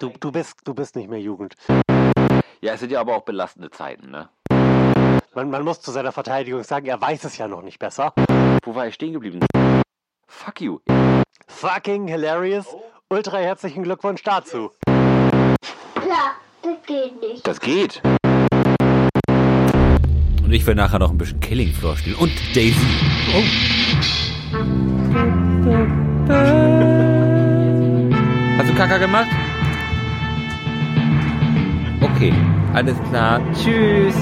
Du, du, bist, du bist nicht mehr Jugend. Ja, es sind ja aber auch belastende Zeiten, ne? Man, man muss zu seiner Verteidigung sagen, er weiß es ja noch nicht besser. Wo war ich stehen geblieben? Fuck you. Fucking hilarious. Ultra herzlichen Glückwunsch dazu. Ja, das geht nicht. Das geht. Und ich will nachher noch ein bisschen Killing Floor spielen. Und Daisy. Hast du Kaka gemacht? Okay, alles klar. Tschüss.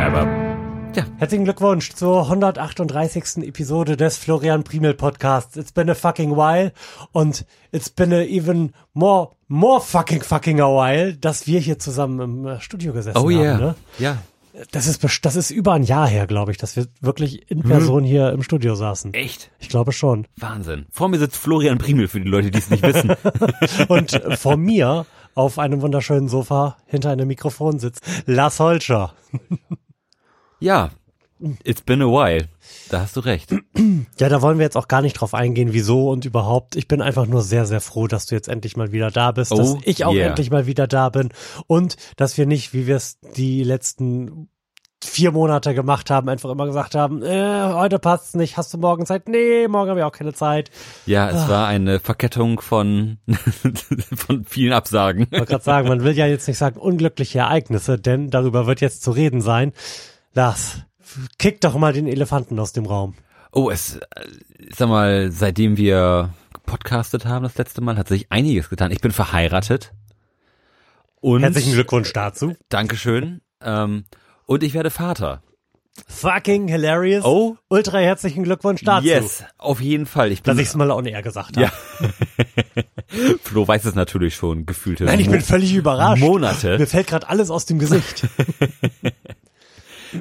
Aber, ja, Herzlichen Glückwunsch zur 138. Episode des Florian Primel Podcasts. It's been a fucking while und it's been a even more, more fucking fucking a while, dass wir hier zusammen im äh, Studio gesessen oh haben. yeah. Ne? Ja, Das ist, das ist über ein Jahr her, glaube ich, dass wir wirklich in Person hier im Studio saßen. echt. Ich glaube schon. Wahnsinn. Vor mir sitzt Florian Primel, für die Leute, die es nicht wissen. Und äh, vor mir auf einem wunderschönen Sofa hinter einem Mikrofon sitzt Lars Holscher. ja, it's been a while. Da hast du recht. Ja, da wollen wir jetzt auch gar nicht drauf eingehen, wieso und überhaupt. Ich bin einfach nur sehr, sehr froh, dass du jetzt endlich mal wieder da bist, dass Oh, ich auch yeah. endlich mal wieder da bin und dass wir nicht, wie wir es die letzten vier Monate gemacht haben, einfach immer gesagt haben, äh, heute passt's nicht, hast du morgen Zeit? Nee, morgen habe ich auch keine Zeit. Ja, es war eine Verkettung von, von vielen Absagen. Ich wollte gerade sagen, man will ja jetzt nicht sagen unglückliche Ereignisse, denn darüber wird jetzt zu reden sein. Lars, kick doch mal den Elefanten aus dem Raum. Oh, es, äh, ich sag mal, seitdem wir podcastet haben das letzte Mal, hat sich einiges getan. Ich bin verheiratet. Und Herzlichen Glückwunsch dazu. Dankeschön. Ähm, und ich werde Vater. Fucking hilarious. Oh. Ultra herzlichen Glückwunsch dazu. Yes, auf jeden Fall. Ich bin, Dass ich es mal on air gesagt habe. Ja. Flo weiß es natürlich schon, gefühlte Nein, ich bin Mo- völlig überrascht. Monate. Mir fällt gerade alles aus dem Gesicht.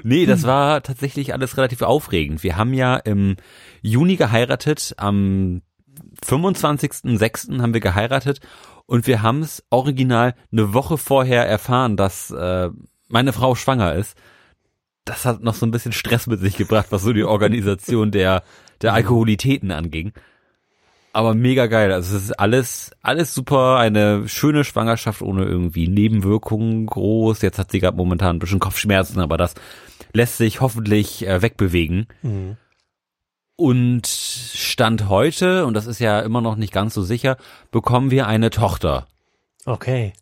Nee, das war tatsächlich alles relativ aufregend. Wir haben ja im Juni geheiratet, am 25.06. haben wir geheiratet und wir haben es original eine Woche vorher erfahren, dass äh, meine Frau schwanger ist. Das hat noch so ein bisschen Stress mit sich gebracht, was so die Organisation der, der Alkoholitäten anging. Aber mega geil. Also es ist alles, alles super. Eine schöne Schwangerschaft ohne irgendwie Nebenwirkungen groß. Jetzt hat sie gerade momentan ein bisschen Kopfschmerzen, aber das lässt sich hoffentlich äh, wegbewegen. Und Stand heute, und das ist ja immer noch nicht ganz so sicher, bekommen wir eine Tochter. Okay.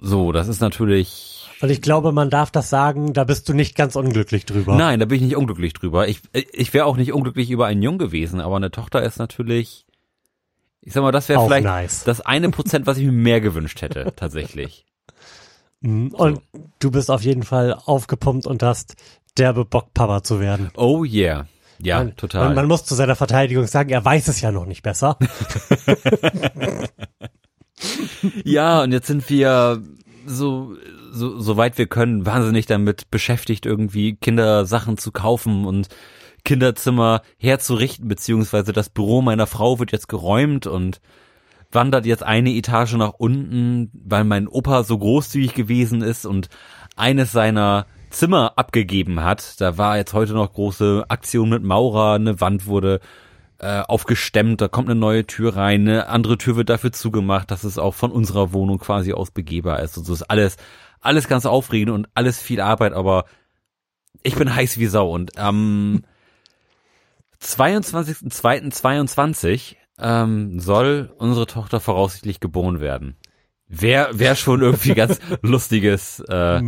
So, das ist natürlich. Und ich glaube, man darf das sagen, da bist du nicht ganz unglücklich drüber. Nein, da bin ich nicht unglücklich drüber. Ich, ich wäre auch nicht unglücklich über einen Jungen gewesen, aber eine Tochter ist natürlich. Ich sag mal, das wäre vielleicht nice. das eine Prozent, was ich mir mehr gewünscht hätte, tatsächlich. Mhm. Und du bist auf jeden Fall aufgepumpt und hast derbe Bock, Papa zu werden. Oh yeah. Ja, man, total. Man, man muss zu seiner Verteidigung sagen, er weiß es ja noch nicht besser. Ja, und jetzt sind wir so, so, soweit wir können, wahnsinnig damit beschäftigt, irgendwie Kindersachen zu kaufen und Kinderzimmer herzurichten, beziehungsweise das Büro meiner Frau wird jetzt geräumt und wandert jetzt eine Etage nach unten, weil mein Opa so großzügig gewesen ist und eines seiner Zimmer abgegeben hat. Da war jetzt heute noch große Aktion mit Maurer, eine Wand wurde äh, aufgestemmt, da kommt eine neue Tür rein, eine andere Tür wird dafür zugemacht, dass es auch von unserer Wohnung quasi aus begehbar ist. Und so ist alles, alles ganz aufregend und alles viel Arbeit, aber ich bin heiß wie Sau und am 22.02.22 ähm, soll unsere Tochter voraussichtlich geboren werden. Wäre wär schon irgendwie ganz lustiges, äh,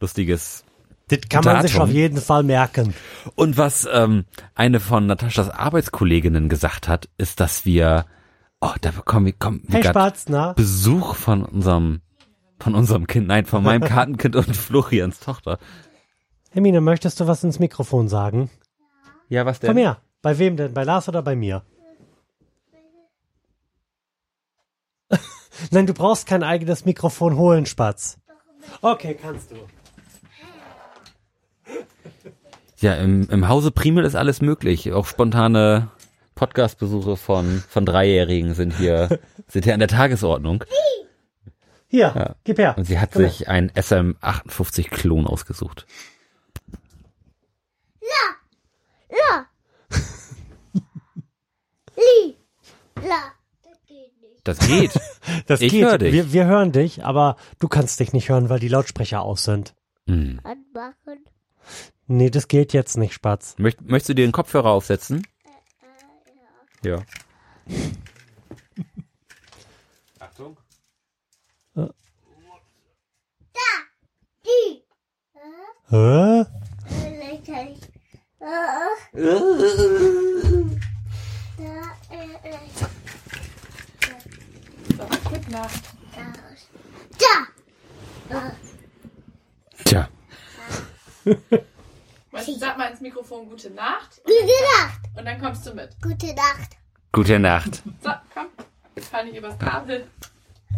lustiges Das kann man sich Datum. auf jeden Fall merken. und was ähm, eine von Nataschas Arbeitskolleginnen gesagt hat, ist, dass wir, oh, da bekommen wir, kommen wir Hey Spatz, na? Besuch von unserem, von unserem Kind, nein, von meinem Kartenkind und Florians Tochter. Hermine, möchtest du was ins Mikrofon sagen? Ja, was denn? Komm her. Bei wem denn? Bei Lars oder bei mir? Nein, du brauchst kein eigenes Mikrofon holen, Spatz. Okay, kannst du. Ja, im, im Hause Primel ist alles möglich. Auch spontane Podcastbesuche von, von Dreijährigen sind hier, sind hier an der Tagesordnung. Hier, gib her. Und sie hat Komm her. sich einen SM58 Klon ausgesucht. La. Li. La. Das geht. Das Ich geht. hör dich. Wir, wir hören dich, aber du kannst dich nicht hören, weil die Lautsprecher aus sind. Hm. Anmachen. Nee, das geht jetzt nicht, Spatz. Möcht, möchtest du dir den Kopfhörer aufsetzen? Ja. Achtung. Die. Hä? Vielleicht kann ich. Da. Gute Nacht. Da. Tja. Weißt du, sag mal ins Mikrofon Gute Nacht Gute Nacht. und dann kommst du mit. Gute Nacht. Gute Nacht. So, komm. Fall nicht übers Kabel.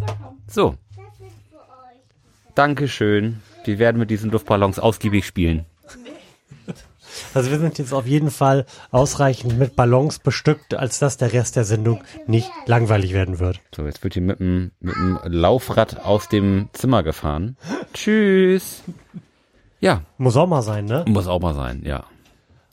So, komm. So, Das ist für euch. Dankeschön. Wir werden mit diesen Luftballons ausgiebig spielen. Also wir sind jetzt auf jeden Fall ausreichend mit Ballons bestückt, als dass der Rest der Sendung nicht langweilig werden wird. So, jetzt wird hier mit dem, mit dem Laufrad aus dem Zimmer gefahren. Tschüss. Ja, Muss auch mal sein, ne? muss auch mal sein, ja.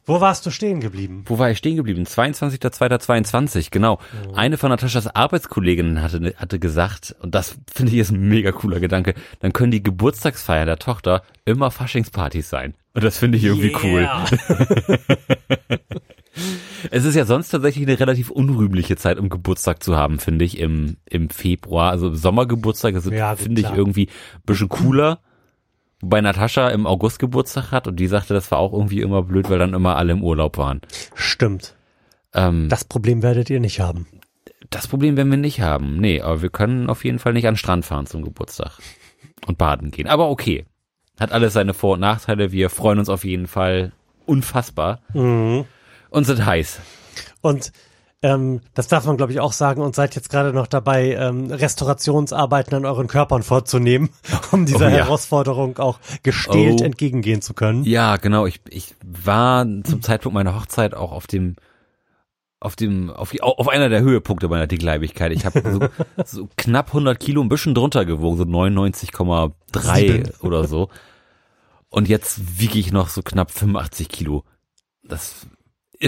Wo warst du stehen geblieben? Wo war ich stehen geblieben? 22.02.22, genau. Eine von Nataschas Arbeitskolleginnen hatte, hatte gesagt, und das finde ich ist ein mega cooler Gedanke, dann können die Geburtstagsfeier der Tochter immer Faschingspartys sein. Und das finde ich irgendwie cool. Es ist ja sonst tatsächlich eine relativ unrühmliche Zeit, um Geburtstag zu haben, finde ich, im, im Februar. Also Sommergeburtstag Ja, finde ich irgendwie ein bisschen cooler. Wobei Natascha im August Geburtstag hat und die sagte, das war auch irgendwie immer blöd, weil dann immer alle im Urlaub waren. Stimmt. Ähm, Das Problem werdet ihr nicht haben. das Problem werden wir nicht haben. Nee, aber wir können auf jeden Fall nicht an den Strand fahren zum Geburtstag und baden gehen. Aber okay. Hat alles seine Vor- und Nachteile. Wir freuen uns auf jeden Fall unfassbar Mhm. und sind heiß. Und ähm, das darf man, glaube ich, auch sagen und seid jetzt gerade noch dabei, ähm, Restaurationsarbeiten an euren Körpern vorzunehmen, um dieser Oh ja. Herausforderung auch gestählt Oh. entgegengehen zu können. Ja, genau. Ich, ich war zum Zeitpunkt meiner Hochzeit auch auf dem auf dem auf, die, auf einer der Höhepunkte meiner Dickleibigkeit. Ich habe so, so knapp 100 Kilo, ein bisschen drunter gewogen, so 99,3 Sieben. oder so. Und jetzt wiege ich noch so knapp 85 Kilo. Das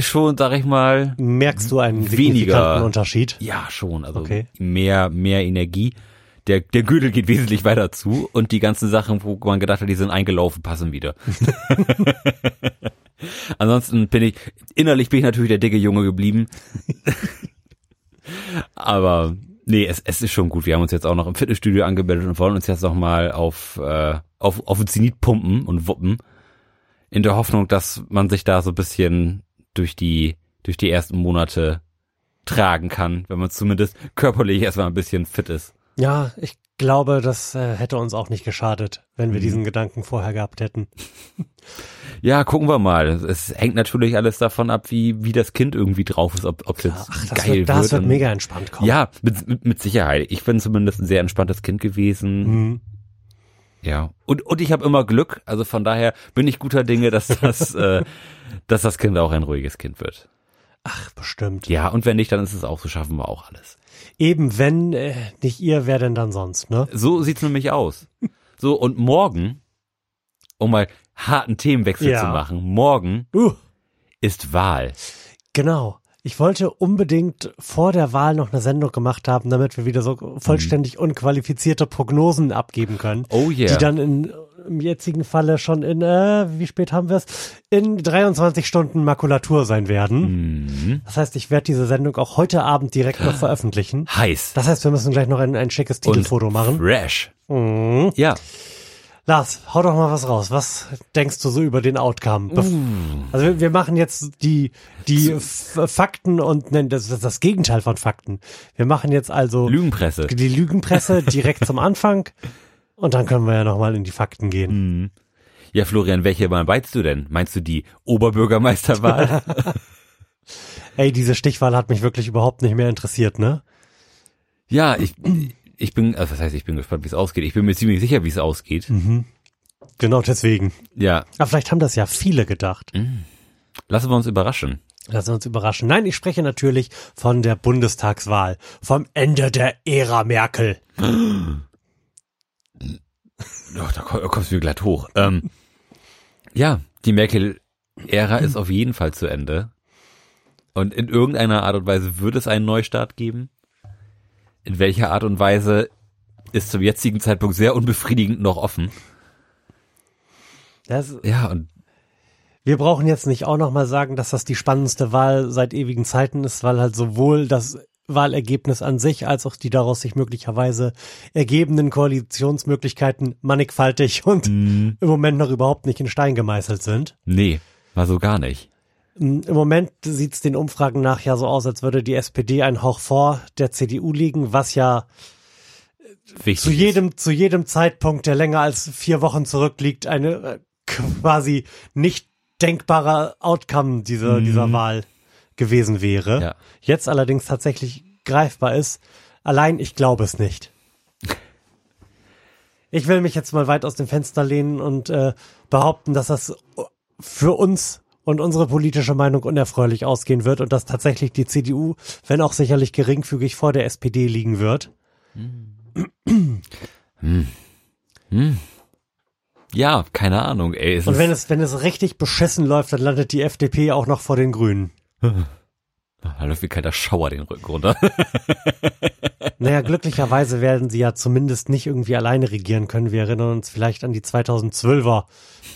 schon, sag ich mal, Merkst du einen Weniger. Unterschied? ja schon. Also Okay. mehr mehr Energie. Der, der Gürtel geht wesentlich weiter zu und die ganzen Sachen, wo man gedacht hat, die sind eingelaufen, passen wieder. Ansonsten bin ich, innerlich bin ich natürlich der dicke Junge geblieben. Aber nee, es, es ist schon gut. Wir haben uns jetzt auch noch im Fitnessstudio angemeldet und wollen uns jetzt noch mal auf, äh, auf, auf den Zenit pumpen und wuppen. In der Hoffnung, dass man sich da so ein bisschen durch die, durch die ersten Monate tragen kann, wenn man zumindest körperlich erstmal ein bisschen fit ist. Ja, ich glaube, das äh, hätte uns auch nicht geschadet, wenn Mhm. wir diesen Gedanken vorher gehabt hätten. Ja, gucken wir mal. Es hängt natürlich alles davon ab, wie, wie das Kind irgendwie drauf ist, ob es jetzt Ach, das geil wird, das wird und- mega entspannt kommen. Ja, mit, mit, mit Sicherheit. Ich bin zumindest ein sehr entspanntes Kind gewesen. Mhm. Ja. Und, und ich habe immer Glück. Also von daher bin ich guter Dinge, dass das, äh, dass das Kind auch ein ruhiges Kind wird. Ach, bestimmt. Ja, und wenn nicht, dann ist es auch, so schaffen wir auch alles. Eben wenn äh, nicht ihr, wer denn dann sonst, ne? So sieht's nämlich aus. So, und morgen, um mal harten Themenwechsel Ja. zu machen, morgen Uh, ist Wahl. genau. Ich wollte unbedingt vor der Wahl noch eine Sendung gemacht haben, damit wir wieder so vollständig unqualifizierte Prognosen abgeben können. Oh yeah. Die dann in, im jetzigen Falle schon in, äh, wie spät haben wir es? In 23 Stunden Makulatur sein werden. Mhm. Das heißt, ich werde diese Sendung auch heute Abend direkt noch veröffentlichen. Heiß. Das heißt, wir müssen gleich noch ein, ein schickes Titelfoto machen. fresh. Mhm. Ja. Lars, hau doch mal was raus. Was denkst du so über den Outcome? Uh. Also wir, machen jetzt die die Fakten und nein, das ist das Gegenteil von Fakten. Wir machen jetzt also Lügenpresse. die Lügenpresse direkt zum Anfang und dann können wir ja noch mal in die Fakten gehen. Mhm. Ja, Florian, welche Wahl meinst du denn? Meinst du die Oberbürgermeisterwahl? Ey, diese Stichwahl hat mich wirklich überhaupt nicht mehr interessiert, ne? ja, ich, ich bin, also das heißt, ich bin gespannt, wie es ausgeht. Ich bin mir ziemlich sicher, wie es ausgeht. Genau deswegen. Ja, Aber vielleicht haben das ja viele gedacht. lassen wir uns überraschen. Lassen wir uns überraschen. Nein, ich spreche natürlich von der Bundestagswahl, vom Ende der Ära Merkel. Doch, da komm- kommst du mir glatt hoch. Ähm, ja, die Merkel-Ära ist auf jeden Fall zu Ende. Und in irgendeiner Art und Weise wird es einen Neustart geben. In welcher Art und Weise ist zum jetzigen Zeitpunkt sehr unbefriedigend noch offen. Das, Ja, und wir brauchen jetzt nicht auch nochmal sagen, dass das die spannendste Wahl seit ewigen Zeiten ist, weil halt sowohl das Wahlergebnis an sich als auch die daraus sich möglicherweise ergebenden Koalitionsmöglichkeiten mannigfaltig und im Moment noch überhaupt nicht in Stein gemeißelt sind. nee, war so gar nicht. Im Moment sieht's den Umfragen nach ja so aus, als würde die SPD ein Hauch vor der CDU liegen, was ja Wichtig zu ist. jedem, zu jedem Zeitpunkt, der länger als vier Wochen zurückliegt, eine äh, quasi nicht denkbare Outcome dieser, dieser Wahl gewesen wäre. Ja. Jetzt allerdings tatsächlich greifbar ist. Allein ich glaube es nicht. Ich will mich jetzt mal weit aus dem Fenster lehnen und äh, behaupten, dass das für uns und unsere politische Meinung unerfreulich ausgehen wird und dass tatsächlich die CDU, wenn auch sicherlich geringfügig vor der SPD liegen wird. Ja, keine Ahnung, ey. Und wenn es, wenn es richtig beschissen läuft, dann landet die FDP auch noch vor den Grünen. da läuft wie kalter Schauer den Rücken runter. Naja, glücklicherweise werden sie ja zumindest nicht irgendwie alleine regieren können. Wir erinnern uns vielleicht an die 2012er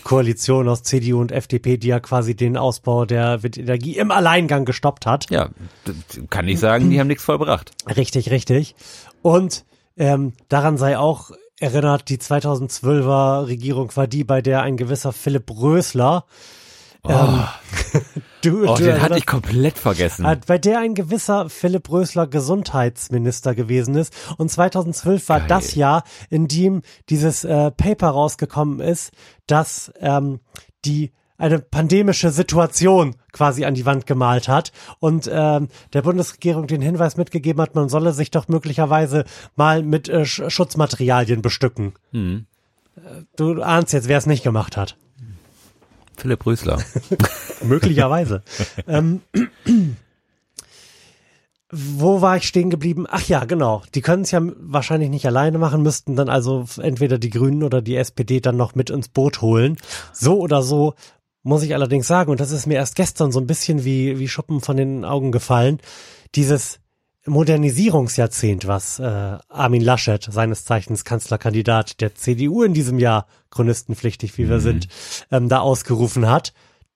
Koalition aus CDU und FDP, die ja quasi den Ausbau der Windenergie im Alleingang gestoppt hat. ja, kann ich sagen, die haben nichts vollbracht. Richtig, richtig. Und ähm, daran sei auch erinnert, die 2012er Regierung war die, bei der ein gewisser Philipp Rösler ähm, du, Oh, du den hatte erinnerst- ich komplett vergessen. bei der ein gewisser Philipp Rösler Gesundheitsminister gewesen ist. Und 2012 war Geil. das Jahr, in dem dieses äh, Paper rausgekommen ist, dass ähm, die eine pandemische Situation quasi an die Wand gemalt hat und ähm, der Bundesregierung den Hinweis mitgegeben hat, man solle sich doch möglicherweise mal mit äh, Sch Schutzmaterialien bestücken. Hm. Äh, Du ahnst jetzt, wer es nicht gemacht hat. Philipp Rösler. Möglicherweise. ähm, wo war ich stehen geblieben? Ach ja, genau. Die können es ja wahrscheinlich nicht alleine machen, müssten dann also entweder die Grünen oder die SPD dann noch mit ins Boot holen. So oder so muss ich allerdings sagen, und das ist mir erst gestern so ein bisschen wie, wie Schuppen von den Augen gefallen, dieses Modernisierungsjahrzehnt, was äh, Armin Laschet, seines Zeichens Kanzlerkandidat der CDU in diesem Jahr, chronistenpflichtig wie wir sind, ähm, da ausgerufen hat,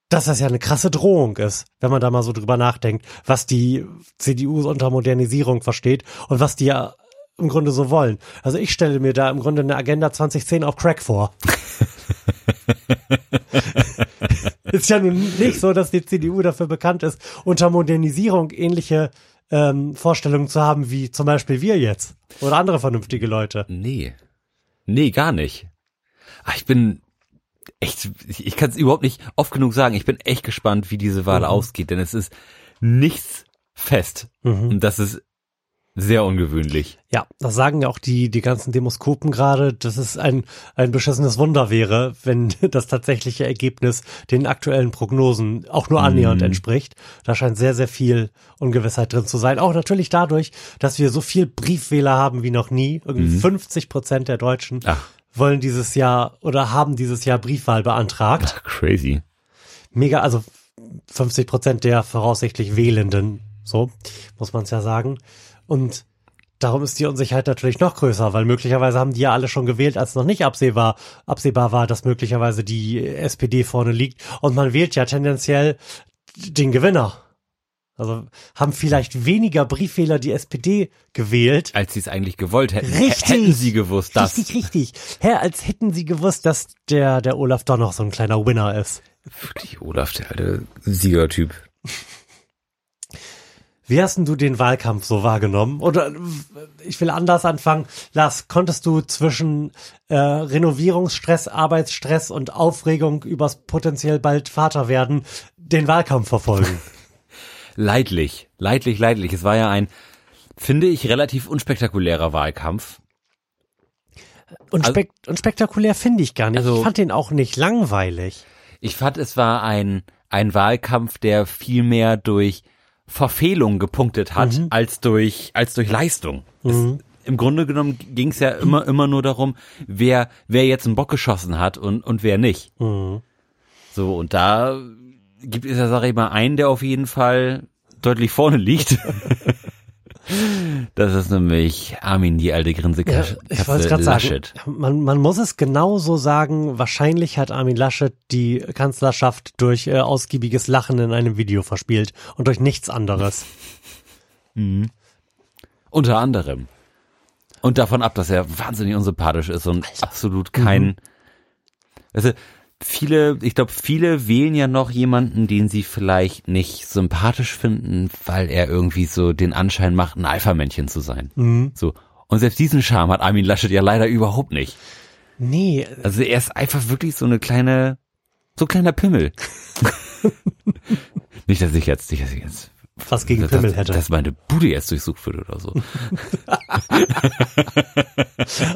dass das ja eine krasse Drohung ist, wenn man da mal so drüber nachdenkt, was die CDU unter Modernisierung versteht und was die ja im Grunde so wollen. Also ich stelle mir da im Grunde eine Agenda 2010 auf Crack vor. ist ja nun nicht so, dass die CDU dafür bekannt ist, unter Modernisierung ähnliche ähm, Vorstellungen zu haben, wie zum Beispiel wir jetzt. Oder andere vernünftige Leute. Nee. Nee, gar nicht. Ah, ich bin echt, ich, ich kann es überhaupt nicht oft genug sagen. Ich bin echt gespannt, wie diese Wahl ausgeht, denn es ist nichts fest. Mhm. Und das ist sehr ungewöhnlich. Ja, das sagen ja auch die, die ganzen Demoskopen gerade, dass es ein, ein beschissenes Wunder wäre, wenn das tatsächliche Ergebnis den aktuellen Prognosen auch nur annähernd entspricht. Da scheint sehr, sehr viel Ungewissheit drin zu sein. Auch natürlich dadurch, dass wir so viel Briefwähler haben wie noch nie. Irgendwie 50 Prozent der Deutschen Ach. wollen dieses Jahr oder haben dieses Jahr Briefwahl beantragt. Crazy. Mega, also 50 Prozent der voraussichtlich Wählenden, so muss man es ja sagen. Und darum ist die Unsicherheit natürlich noch größer, weil möglicherweise haben die ja alle schon gewählt, als noch nicht absehbar, absehbar war, dass möglicherweise die SPD vorne liegt. Und man wählt ja tendenziell den Gewinner. Also haben vielleicht weniger Briefwähler die SPD gewählt. Als sie es eigentlich gewollt hätten. Richtig. Hätten sie gewusst, dass. Richtig, richtig. Hä, als hätten sie gewusst, dass der, der Olaf doch noch so ein kleiner Winner ist. Wirklich, Olaf, der alte Siegertyp. Wie hast denn du den Wahlkampf so wahrgenommen? Oder ich will anders anfangen. Lars, konntest du zwischen äh, Renovierungsstress, Arbeitsstress und Aufregung übers potenziell bald Vater werden den Wahlkampf verfolgen? Leidlich, leidlich, leidlich. Es war ja ein, finde ich, relativ unspektakulärer Wahlkampf. Und, Also- spek und spektakulär finde ich gar nicht. Also- ich fand den auch nicht langweilig. Ich fand, es war ein, ein Wahlkampf, der viel mehr durch Verfehlung gepunktet hat, als durch, als durch Leistung. Es, Im Grunde genommen ging es ja immer, immer nur darum, wer, wer jetzt einen Bock geschossen hat und, und wer nicht. So, und da gibt es ja, sag ich mal, einen, der auf jeden Fall deutlich vorne liegt. Das ist nämlich Armin, die alte Grinse Ja, ich wollte gerade sagen, man, man muss es genauso sagen, wahrscheinlich hat Armin Laschet die Kanzlerschaft durch äh, ausgiebiges Lachen in einem Video verspielt und durch nichts anderes. Unter anderem. Und davon ab, dass er wahnsinnig unsympathisch ist und absolut kein. Also viele, ich glaube, viele wählen ja noch jemanden, den sie vielleicht nicht sympathisch finden, weil er irgendwie so den Anschein macht, ein Alpha-Männchen zu sein. Mhm. So. Und selbst diesen Charme hat Armin Laschet ja leider überhaupt nicht. Nee, Also er ist einfach wirklich so eine kleine, so ein kleiner Pimmel. nicht, dass ich jetzt, nicht, dass ich jetzt was gegen dass, Pimmel hätte. dass meine Bude jetzt durchsucht wird oder so.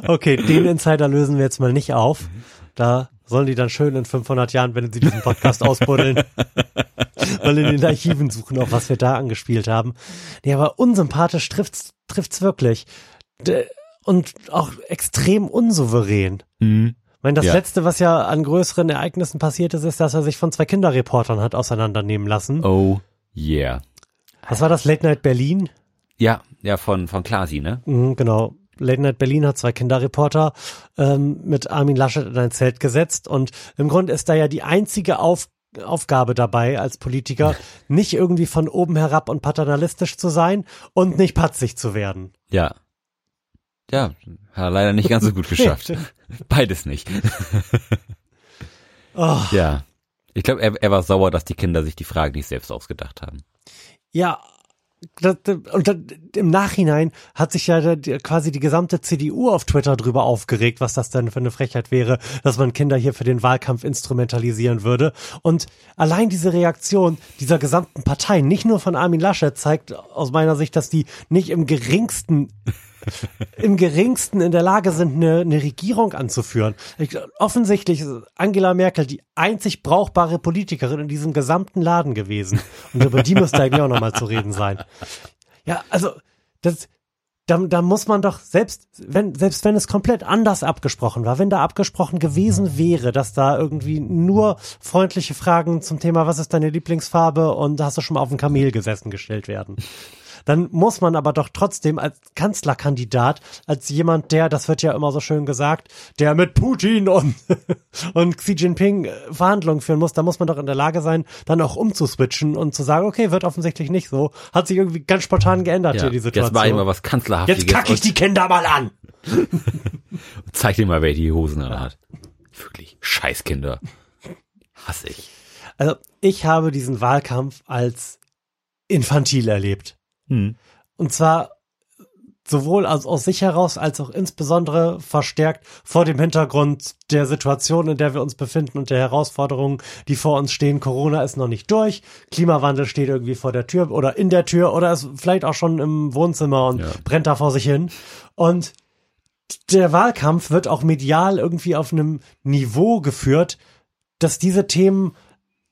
Okay, den Insider lösen wir jetzt mal nicht auf. Da sollen die dann schön in 500 Jahren, wenn sie diesen Podcast ausbuddeln, mal in den Archiven suchen, auf was wir da angespielt haben. Nee, aber unsympathisch trifft's, trifft's wirklich. Und auch extrem unsouverän. Mhm. Ich meine, das Ja. letzte, was ja an größeren Ereignissen passiert ist, ist, dass er sich von zwei Kinderreportern hat auseinandernehmen lassen. Oh yeah. Was war das? Late Night Berlin? Ja, ja, von, von Klasi, ne? Mhm, genau. Late Night Berlin hat zwei Kinderreporter ähm, mit Armin Laschet in ein Zelt gesetzt und im Grunde ist da ja die einzige Auf Aufgabe dabei als Politiker, nicht irgendwie von oben herab und paternalistisch zu sein und nicht patzig zu werden. Ja. Ja, hat er leider nicht ganz so gut geschafft. Beides nicht. Oh, Ja. Ich glaube, er, er war sauer, dass die Kinder sich die Frage nicht selbst ausgedacht haben. ja, das, und das, im Nachhinein hat sich ja quasi die gesamte CDU auf Twitter drüber aufgeregt, was das denn für eine Frechheit wäre, dass man Kinder hier für den Wahlkampf instrumentalisieren würde. Und allein diese Reaktion dieser gesamten Partei, nicht nur von Armin Laschet, zeigt aus meiner Sicht, dass die nicht im geringsten im geringsten in der Lage sind, eine, eine Regierung anzuführen. Ich, offensichtlich ist Angela Merkel die einzig brauchbare Politikerin in diesem gesamten Laden gewesen. Und über die müsste eigentlich auch nochmal zu reden sein. Ja, also, das, da, da muss man doch, selbst wenn, selbst wenn es komplett anders abgesprochen war, wenn da abgesprochen gewesen wäre, dass da irgendwie nur freundliche Fragen zum Thema, was ist deine Lieblingsfarbe und hast du schon mal auf dem Kamel gesessen, gestellt werden dann muss man aber doch trotzdem als Kanzlerkandidat, als jemand, der, das wird ja immer so schön gesagt, der mit Putin und, und Xi Jinping äh, Verhandlungen führen muss, da muss man doch in der Lage sein, dann auch umzuswitchen und zu sagen, okay, wird offensichtlich nicht so. Hat sich irgendwie ganz spontan geändert Ja. hier die Jetzt Situation. war ich mal was Kanzlerhaftiges Jetzt kacke ich die Kinder mal an. und zeig dir mal, wer die Hosen an hat. Wirklich. Scheißkinder. Hasse ich. Also, ich habe diesen Wahlkampf als infantil erlebt. Hm. Und zwar sowohl aus, aus sich heraus als auch insbesondere verstärkt vor dem Hintergrund der Situation, in der wir uns befinden und der Herausforderungen, die vor uns stehen. Corona ist noch nicht durch, Klimawandel steht irgendwie vor der Tür oder in der Tür oder ist vielleicht auch schon im Wohnzimmer und Ja. brennt da vor sich hin. Und der Wahlkampf wird auch medial irgendwie auf einem Niveau geführt, dass diese Themen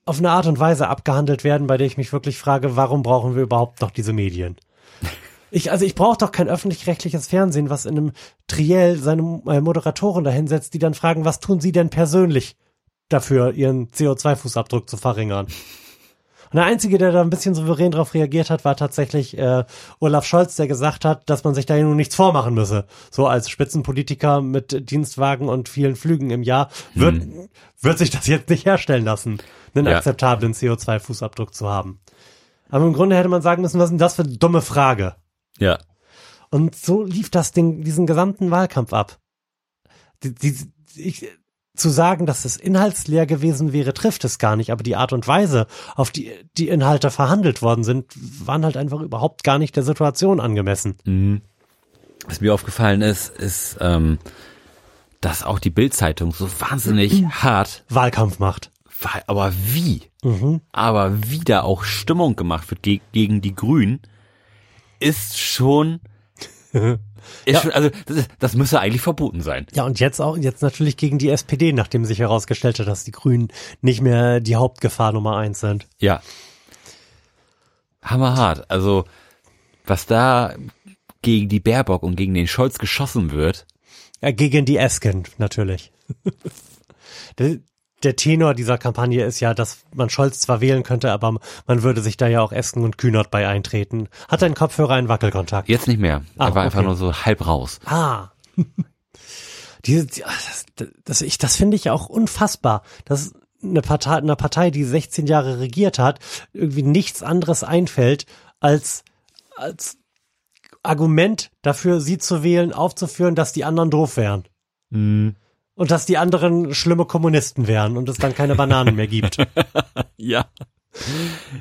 auf eine Art und Weise abgehandelt werden, bei der ich mich wirklich frage, warum brauchen wir überhaupt noch diese Medien? Ich, also ich brauche doch kein öffentlich-rechtliches Fernsehen, was in einem Triell seine äh, Moderatoren dahinsetzt, die dann fragen, was tun sie denn persönlich dafür, ihren CO2-Fußabdruck zu verringern? Und der Einzige, der da ein bisschen souverän drauf reagiert hat, war tatsächlich äh, Olaf Scholz, der gesagt hat, dass man sich da nun nichts vormachen müsse. So als Spitzenpolitiker mit Dienstwagen und vielen Flügen im Jahr wird, wird sich das jetzt nicht herstellen lassen, einen Ja. akzeptablen CO2-Fußabdruck zu haben. Aber im Grunde hätte man sagen müssen, was ist denn das für eine dumme Frage? Ja. Und so lief das Ding, diesen gesamten Wahlkampf ab. Die, die, ich, zu sagen, dass es inhaltsleer gewesen wäre, trifft es gar nicht. Aber die Art und Weise, auf die die Inhalte verhandelt worden sind, waren halt einfach überhaupt gar nicht der Situation angemessen. Mhm. Was mir aufgefallen ist, ist, ähm, dass auch die Bildzeitung so wahnsinnig hart Wahlkampf macht. aber wie? Mhm. Aber wie da auch Stimmung gemacht wird ge gegen die Grünen, ist schon, schon also das, ist, das müsste eigentlich verboten sein. Ja, und jetzt auch, jetzt natürlich gegen die SPD, nachdem sich herausgestellt hat, dass die Grünen nicht mehr die Hauptgefahr Nummer eins sind. Ja. Hammerhart. Also, was da gegen die Baerbock und gegen den Scholz geschossen wird, Ja, gegen die Esken, natürlich. Der Tenor dieser Kampagne ist ja, dass man Scholz zwar wählen könnte, aber man würde sich da ja auch Esken und Kühnert bei eintreten. Hat dein Kopfhörer einen Wackelkontakt? Jetzt nicht mehr. Ah, er war einfach okay. nur so halb raus. Ah. Diese, die- ah, das, das, ich, das finde ich auch unfassbar, dass eine Partei, einer Partei, die 16 Jahre regiert hat, irgendwie nichts anderes einfällt, als, als Argument dafür, sie zu wählen, aufzuführen, dass die anderen doof wären. Mhm. Und dass die anderen schlimme Kommunisten wären und es dann keine Bananen mehr gibt. Ja.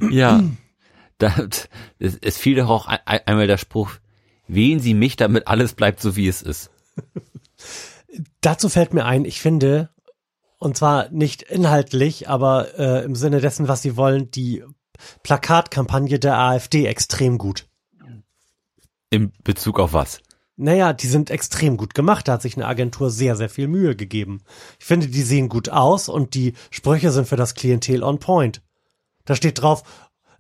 Ja. Da, es, es fiel doch auch ein, einmal der Spruch, wählen Sie mich, damit alles bleibt so, wie es ist. Dazu fällt mir ein, ich finde, und zwar nicht inhaltlich, aber äh, im Sinne dessen, was sie wollen, die Plakatkampagne der AfD extrem gut. In Bezug auf was? Naja, die sind extrem gut gemacht. Da hat sich eine Agentur sehr, sehr viel Mühe gegeben. Ich finde, die sehen gut aus und die Sprüche sind für das Klientel on point. Da steht drauf,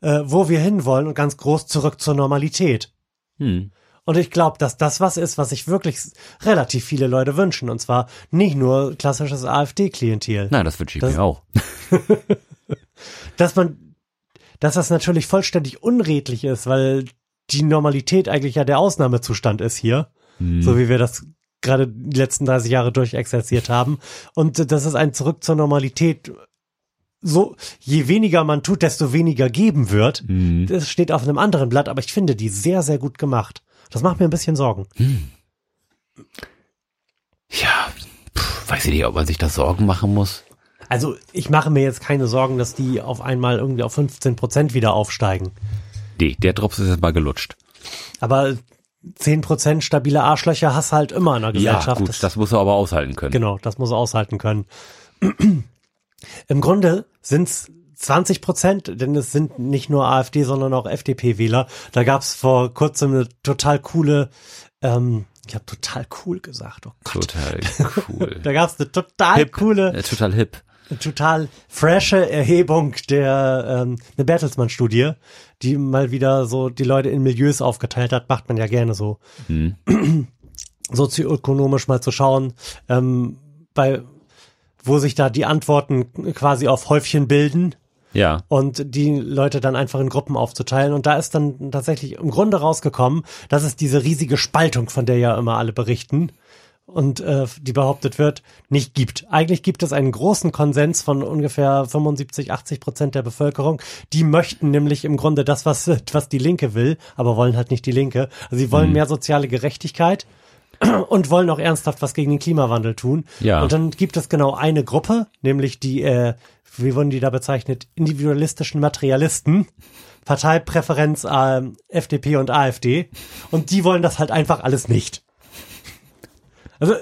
äh, wo wir hinwollen und ganz groß zurück zur Normalität. Hm. Und ich glaube, dass das was ist, was sich wirklich relativ viele Leute wünschen. Und zwar nicht nur klassisches AfD-Klientel. Nein, das wünsche ich Das- mir auch. Dass man, dass das natürlich vollständig unredlich ist, weil die Normalität eigentlich ja der Ausnahmezustand ist hier. Hm. so wie wir das gerade die letzten 30 Jahre durchexerziert haben. Und das ist ein Zurück zur Normalität. So, je weniger man tut, desto weniger geben wird. Hm. Das steht auf einem anderen Blatt, aber ich finde die sehr, sehr gut gemacht. Das macht mir ein bisschen Sorgen. Ja, pff, weiß ich nicht, ob man sich da Sorgen machen muss. Also ich mache mir jetzt keine Sorgen, dass die auf einmal irgendwie auf 15 Prozent wieder aufsteigen. Nee, der Drops ist jetzt mal gelutscht. Aber 10 Prozent stabile Arschlöcher hast halt immer in der Ja, Gesellschaft. gut, das muss er aber aushalten können. Genau, das muss er aushalten können. Im Grunde sind's 20 Prozent, denn es sind nicht nur AfD, sondern auch FDP-Wähler. Da gab's vor kurzem eine total coole, ähm, ich habe total cool gesagt, oh Gott. Total cool. Da gab's eine total hip. coole, Äh, total hip. Total frische Erhebung der ähm, eine Bertelsmann-Studie, die mal wieder so die Leute in Milieus aufgeteilt hat, macht man ja gerne so Hm. sozioökonomisch mal zu schauen, ähm, bei wo sich da die Antworten quasi auf Häufchen bilden Ja. und die Leute dann einfach in Gruppen aufzuteilen. Und da ist dann tatsächlich im Grunde rausgekommen, dass es diese riesige Spaltung, von der ja immer alle berichten und äh, die behauptet wird, nicht gibt. Eigentlich gibt es einen großen Konsens von ungefähr 75, 80 Prozent der Bevölkerung. Die möchten nämlich im Grunde das, was, was die Linke will, aber wollen halt nicht die Linke. Also sie wollen mehr soziale Gerechtigkeit und wollen auch ernsthaft was gegen den Klimawandel tun. Ja. Und dann gibt es genau eine Gruppe, nämlich die, äh, wie wurden die da bezeichnet, individualistischen Materialisten, Parteipräferenz äh, FDP und AfD. Und die wollen das halt einfach alles nicht. Also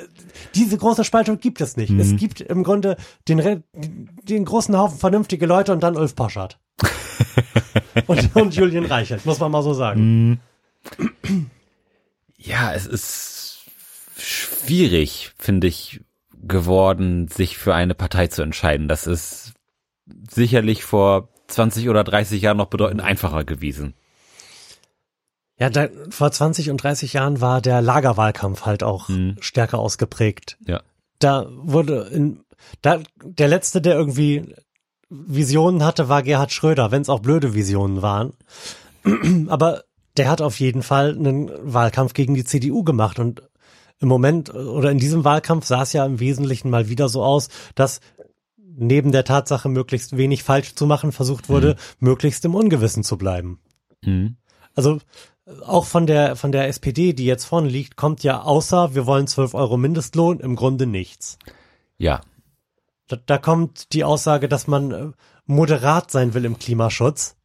diese große Spaltung gibt es nicht. Es gibt im Grunde den, den großen Haufen vernünftige Leute und dann Ulf Poschardt. und, und Julian Reichelt, muss man mal so sagen. Ja, es ist schwierig, finde ich, geworden, sich für eine Partei zu entscheiden. Das ist sicherlich vor 20 oder 30 Jahren noch bedeutend einfacher gewesen. Ja, da, vor 20 und 30 Jahren war der Lagerwahlkampf halt auch Mhm. stärker ausgeprägt. Ja. Da wurde in, da, der letzte, der irgendwie Visionen hatte, war Gerhard Schröder, wenn es auch blöde Visionen waren. Aber der hat auf jeden Fall einen Wahlkampf gegen die CDU gemacht und im Moment oder in diesem Wahlkampf sah es ja im Wesentlichen mal wieder so aus, dass neben der Tatsache, möglichst wenig falsch zu machen, versucht wurde, möglichst im Ungewissen zu bleiben. Mhm. Also auch von der von der SPD, die jetzt vorne liegt, kommt ja außer wir wollen 12 Euro Mindestlohn im Grunde nichts. Ja. Da, da kommt die Aussage, dass man äh, moderat sein will im Klimaschutz.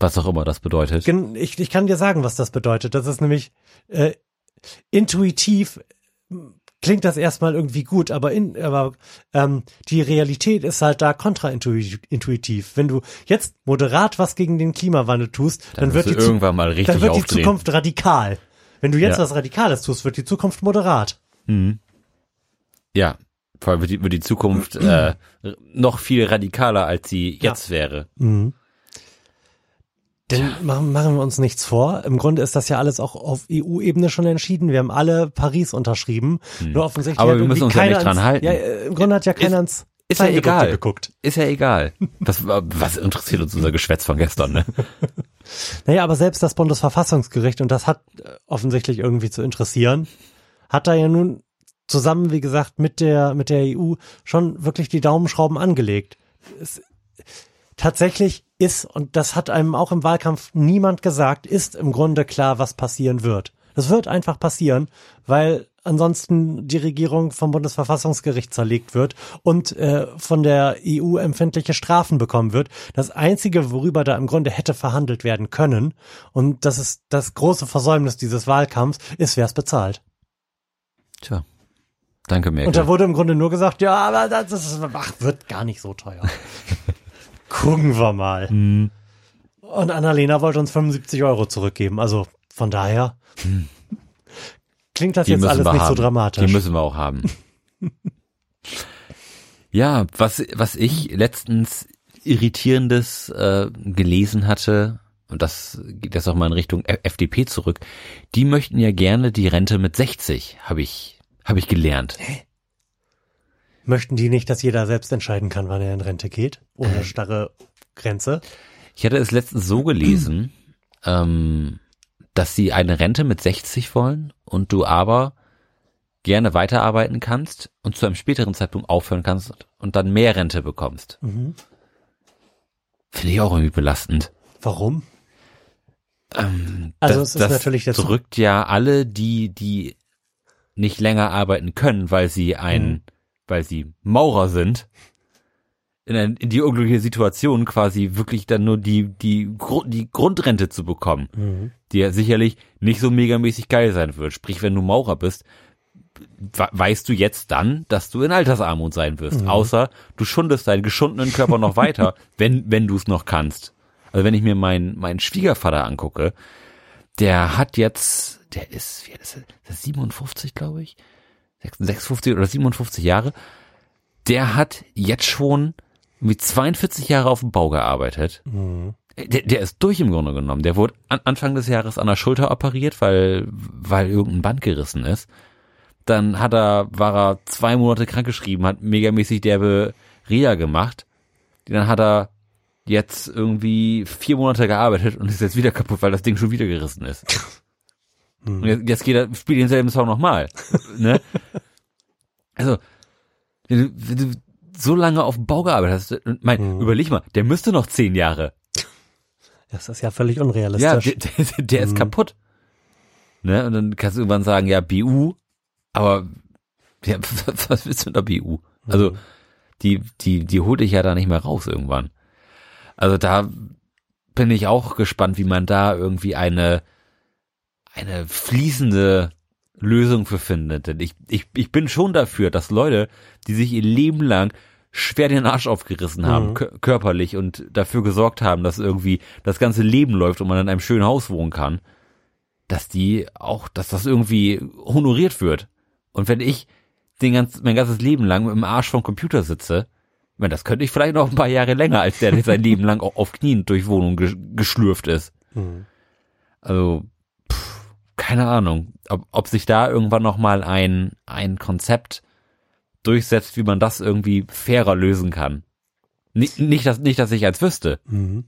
Was auch immer das bedeutet. Ich, ich kann dir sagen, was das bedeutet. Das ist nämlich äh, intuitiv klingt das erstmal irgendwie gut, aber, in, aber ähm, die Realität ist halt da kontraintuitiv. Wenn du jetzt moderat was gegen den Klimawandel tust, dann, Dann, wird die irgendwann mal richtig dann wird die aufdrehen. Zukunft radikal. Wenn du jetzt Ja. was Radikales tust, wird die Zukunft moderat. Mhm. Ja. Vor allem wird die, wird die Zukunft äh, noch viel radikaler, als sie jetzt wäre. Mhm. Denn machen, machen wir uns nichts vor. Im Grunde ist das ja alles auch auf EU-Ebene schon entschieden. Wir haben alle Paris unterschrieben. Nur offensichtlich Hm. Aber wir müssen uns ja nicht dran ans- halten. Ja, äh, im Grunde hat ja keiner ans, Ist ja egal. geguckt. Ist ja egal. Was, was interessiert uns unser Geschwätz von gestern, ne? Naja, aber selbst das Bundesverfassungsgericht, und das hat äh, offensichtlich irgendwie zu interessieren, hat da ja nun zusammen, wie gesagt, mit der, mit der EU schon wirklich die Daumenschrauben angelegt. Es, tatsächlich ist, und das hat einem auch im Wahlkampf niemand gesagt, ist im Grunde klar, was passieren wird. Das wird einfach passieren, weil ansonsten die Regierung vom Bundesverfassungsgericht zerlegt wird und äh, von der EU empfindliche Strafen bekommen wird. Das Einzige, worüber da im Grunde hätte verhandelt werden können, und das ist das große Versäumnis dieses Wahlkampfs, ist, wer es bezahlt. Tja. Danke, Merkel. Und da wurde im Grunde nur gesagt, ja, aber das ist, ach, wird gar nicht so teuer. Gucken wir mal. Hm. Und Annalena wollte uns 75 Euro zurückgeben. Also von daher klingt das Die jetzt alles nicht so haben. dramatisch. Die müssen wir auch haben. ja, was, was ich letztens Irritierendes äh, gelesen hatte, und das geht jetzt auch mal in Richtung FDP zurück, die möchten ja gerne die Rente mit 60, habe ich, habe ich gelernt. Möchten die nicht, dass jeder selbst entscheiden kann, wann er in Rente geht? Äh. Ohne starre Grenze? Ich hatte es letztens so gelesen, ähm, dass sie eine Rente mit 60 wollen und du aber gerne weiterarbeiten kannst und zu einem späteren Zeitpunkt aufhören kannst und dann mehr Rente bekommst. Mhm. Finde ich auch irgendwie belastend. Warum? Ähm, Also das, es ist das natürlich jetzt- drückt ja alle, die, die nicht länger arbeiten können, weil sie ein, Mhm. Weil sie Maurer sind, in, ein, in die unglückliche Situation quasi wirklich dann nur die, die, Gru- die Grundrente zu bekommen, Mhm. die ja sicherlich nicht so megamäßig geil sein wird. Sprich, wenn du Maurer bist, we- weißt du jetzt dann, dass du in Altersarmut sein wirst. Mhm. Außer du schundest deinen geschundenen Körper noch weiter, wenn, wenn du es noch kannst. Also wenn ich mir meinen, meinen Schwiegervater angucke, der hat jetzt, der ist, wie alt? Ist er 57, glaube ich? 56 oder 57 Jahre. Der hat jetzt schon mit 42 Jahre auf dem Bau gearbeitet. Mhm. Der, der ist durch im Grunde genommen. Der wurde an, Anfang des Jahres an der Schulter operiert, weil, weil irgendein Band gerissen ist. Dann hat er, war er zwei Monate krankgeschrieben, hat megamäßig derbe Reha gemacht. Dann hat er jetzt irgendwie vier Monate gearbeitet und ist jetzt wieder kaputt, weil das Ding schon wieder gerissen ist. Und jetzt, jetzt geht er, spielt denselben Song nochmal. ne? Also, wenn du, wenn du so lange auf dem Bau gearbeitet hast, mein, Mhm. überleg mal, der müsste noch zehn Jahre. Das ist ja völlig Ja, unrealistisch. der, der, der ist Mhm. kaputt. Ne? Und dann kannst du irgendwann sagen, ja, BU, aber ja, was willst du mit der BU? Also, die, die, die holt dich ja da nicht mehr raus irgendwann. Also da bin ich auch gespannt, wie man da irgendwie eine, eine fließende Lösung für findet. Denn ich, ich, ich bin schon dafür, dass Leute, die sich ihr Leben lang schwer den Arsch aufgerissen haben, Mhm. kö- körperlich und dafür gesorgt haben, dass irgendwie das ganze Leben läuft und man in einem schönen Haus wohnen kann, dass die auch, dass das irgendwie honoriert wird. Und wenn ich den ganz, mein ganzes Leben lang mit dem Arsch vom Computer sitze, ich meine, das könnte ich vielleicht noch ein paar Jahre länger, als der, der sein Leben lang au- auf Knien durch Wohnung ge geschlürft ist. Mhm. Also, keine Ahnung, ob, ob sich da irgendwann noch mal ein, ein Konzept durchsetzt, wie man das irgendwie fairer lösen kann. Nicht, nicht, dass, nicht, dass ich als wüsste. Mhm.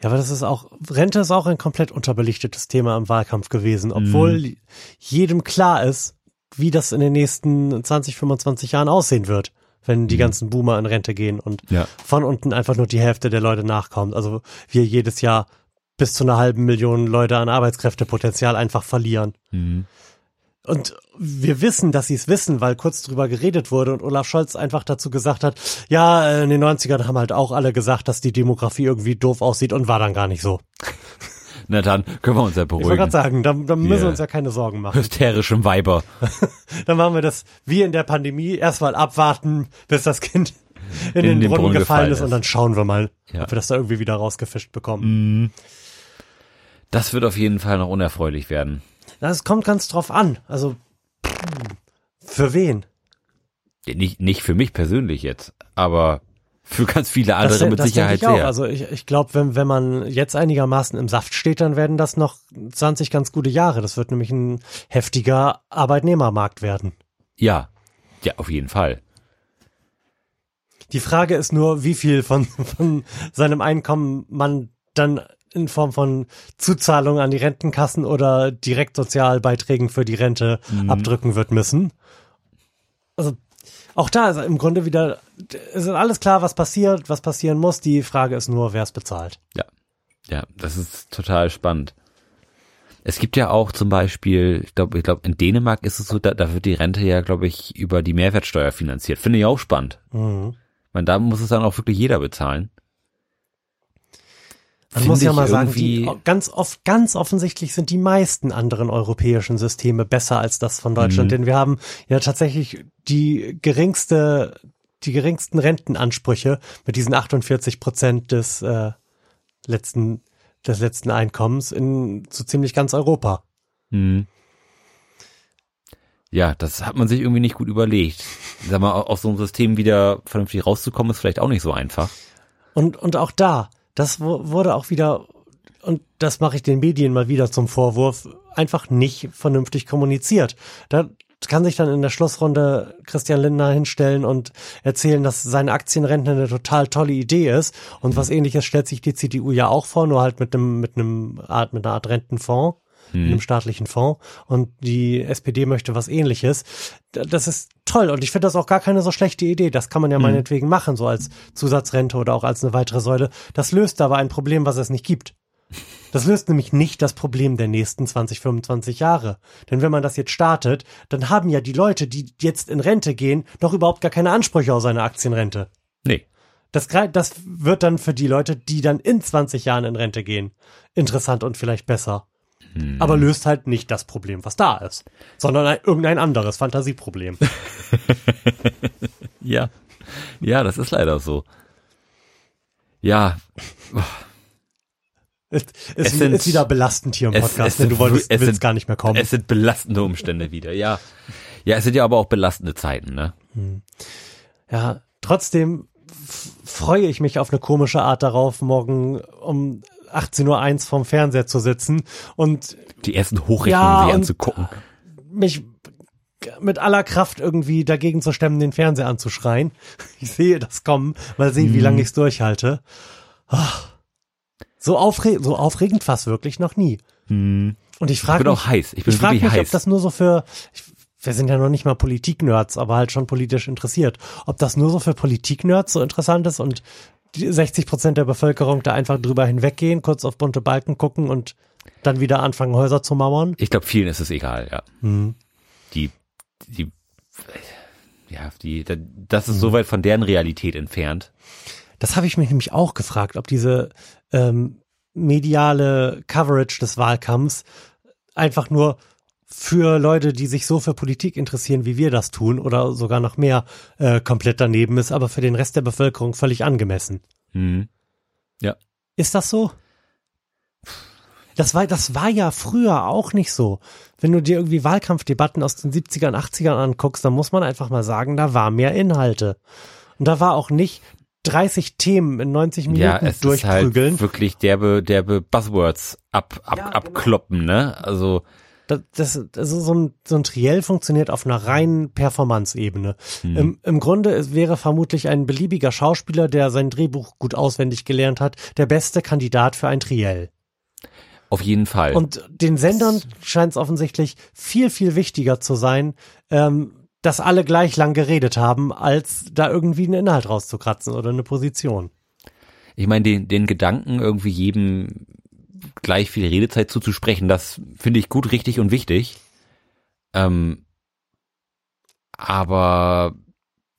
Ja, aber das ist auch, Rente ist auch ein komplett unterbelichtetes Thema im Wahlkampf gewesen, obwohl jedem klar ist, wie das in den nächsten 20, 25 Jahren aussehen wird, wenn die ganzen Boomer in Rente gehen und Ja. von unten einfach nur die Hälfte der Leute nachkommt. Also wir jedes Jahr bis zu einer halben Million Leute an Arbeitskräftepotenzial einfach verlieren. Mhm. Und wir wissen, dass sie es wissen, weil kurz drüber geredet wurde und Olaf Scholz einfach dazu gesagt hat, ja, äh, in den 90ern haben halt auch alle gesagt, dass die Demografie irgendwie doof aussieht und war dann gar nicht so. Na dann können wir uns ja Ich wollte beruhigen. gerade sagen, da, da müssen Wir- wir uns ja keine Sorgen machen. Hysterischen Weiber. Dann machen wir das wie in der Pandemie, erstmal abwarten, bis das Kind in, In den, Brunnen, gefallen ist, ist. und dann schauen wir mal, Ja. ob wir das da irgendwie wieder rausgefischt bekommen. Das wird auf jeden Fall noch unerfreulich werden. Das kommt ganz drauf an. Also für wen? Nicht, nicht für mich persönlich jetzt, aber für ganz viele andere das, mit das Sicherheit denke ich auch. sehr. Also ich, ich glaube, wenn, wenn man jetzt einigermaßen im Saft steht, dann werden das noch 20 ganz gute Jahre. Das wird nämlich ein heftiger Arbeitnehmermarkt werden. ja, ja, auf jeden Fall. Die Frage ist nur, wie viel von, von seinem Einkommen man dann in Form von Zuzahlung an die Rentenkassen oder direkt Sozialbeiträgen für die Rente abdrücken wird müssen. Also auch da ist im Grunde wieder, es ist alles klar, was passiert, was passieren muss. Die Frage ist nur, wer es bezahlt. Ja. Ja, das ist total spannend. Es gibt ja auch zum Beispiel, ich glaube, ich glaub, in Dänemark ist es so, da, da wird die Rente ja, glaube ich, über die Mehrwertsteuer finanziert. Finde ich auch spannend. Mhm. Ich meine, da muss es dann auch wirklich jeder bezahlen. Man muss ja mal sagen, die, ganz oft, ganz offensichtlich sind die meisten anderen europäischen Systeme besser als das von Deutschland, Mhm. denn wir haben ja tatsächlich die geringste, die geringsten Rentenansprüche mit diesen 48 Prozent des äh, letzten, des letzten Einkommens in so ziemlich ganz Europa. Hm. Ja, das hat man sich irgendwie nicht gut überlegt. Sag mal, aus so einem System wieder vernünftig rauszukommen, ist vielleicht auch nicht so einfach. Und, und auch da, das wu- wurde auch wieder, und das mache ich den Medien mal wieder zum Vorwurf, einfach nicht vernünftig kommuniziert. Da kann sich dann in der Schlussrunde Christian Lindner hinstellen und erzählen, dass seine Aktienrente eine total tolle Idee ist. Und was ähnliches stellt sich die CDU ja auch vor, nur halt mit einem, mit einem Art, mit einer Art Rentenfonds. In einem staatlichen Fonds und die SPD möchte was ähnliches. Das ist toll und ich finde das auch gar keine so schlechte Idee. Das kann man ja meinetwegen machen, so als Zusatzrente oder auch als eine weitere Säule. Das löst aber ein Problem, was es nicht gibt. Das löst nämlich nicht das Problem der nächsten 20, 25 Jahre. Denn wenn man das jetzt startet, dann haben ja die Leute, die jetzt in Rente gehen, noch überhaupt gar keine Ansprüche auf eine Aktienrente. Nee. Das, das wird dann für die Leute, die dann in 20 Jahren in Rente gehen, interessant und vielleicht besser. Aber löst halt nicht das Problem, was da ist, sondern ein, irgendein anderes Fantasieproblem. Ja. Ja, das ist leider so. Ja, ist, ist, Es sind- ist wieder belastend hier im es- Podcast, es denn du sind- wolltest, es willst sind- gar nicht mehr kommen. es sind belastende Umstände wieder, ja. Ja, es sind ja aber auch belastende Zeiten, ne? Ja, trotzdem freue ich mich auf eine komische Art darauf, morgen um 18.01 Uhr vorm Fernseher zu sitzen und Die ersten Hochrechnungen Ja, anzugucken. mich mit aller Kraft irgendwie dagegen zu stemmen, den Fernseher anzuschreien. Ich sehe das kommen, mal sehen, wie Mhm. lange ich es durchhalte. Ah. So, aufre so aufregend fast wirklich noch nie. Hm. Und ich frage mich, auch heiß. Ich bin ich frage mich, ob heiß. das nur so für, ich, wir sind ja noch nicht mal Politik-Nerds, aber halt schon politisch interessiert. Ob das nur so für Politik-Nerds so interessant ist und die 60 Prozent der Bevölkerung da einfach drüber hinweggehen, kurz auf bunte Balken gucken und dann wieder anfangen, Häuser zu mauern. Ich glaube, vielen ist es egal, ja. Hm. Die, die, ja, die, das ist so weit von deren Realität entfernt. Das habe ich mich nämlich auch gefragt, ob diese ähm, mediale Coverage des Wahlkampfs einfach nur für Leute, die sich so für Politik interessieren, wie wir das tun, oder sogar noch mehr äh, komplett daneben ist, aber für den Rest der Bevölkerung völlig angemessen. Hm. Ist das so? Das war, das war ja früher auch nicht so. Wenn du dir irgendwie Wahlkampfdebatten aus den 70ern, 80ern anguckst, dann muss man einfach mal sagen, da war mehr Inhalte. Und da war auch nicht 30 Themen in 90 Minuten Ja, es ist durchprügeln. halt wirklich derbe, derbe Buzzwords ab, ab, Ja, genau. abkloppen, ne? Also, Das, das, das ist so ein, so ein Triell funktioniert auf einer reinen Performance-Ebene. Hm. Im, Im Grunde es wäre vermutlich ein beliebiger Schauspieler, der sein Drehbuch gut auswendig gelernt hat, der beste Kandidat für ein Triell. auf jeden Fall. Und den Sendern scheint es offensichtlich viel, viel wichtiger zu sein, ähm, dass alle gleich lang geredet haben, als da irgendwie einen Inhalt rauszukratzen oder eine Position. ich meine, den, den Gedanken, irgendwie jedem gleich viel Redezeit zuzusprechen, das finde ich gut, richtig und wichtig. Ähm, aber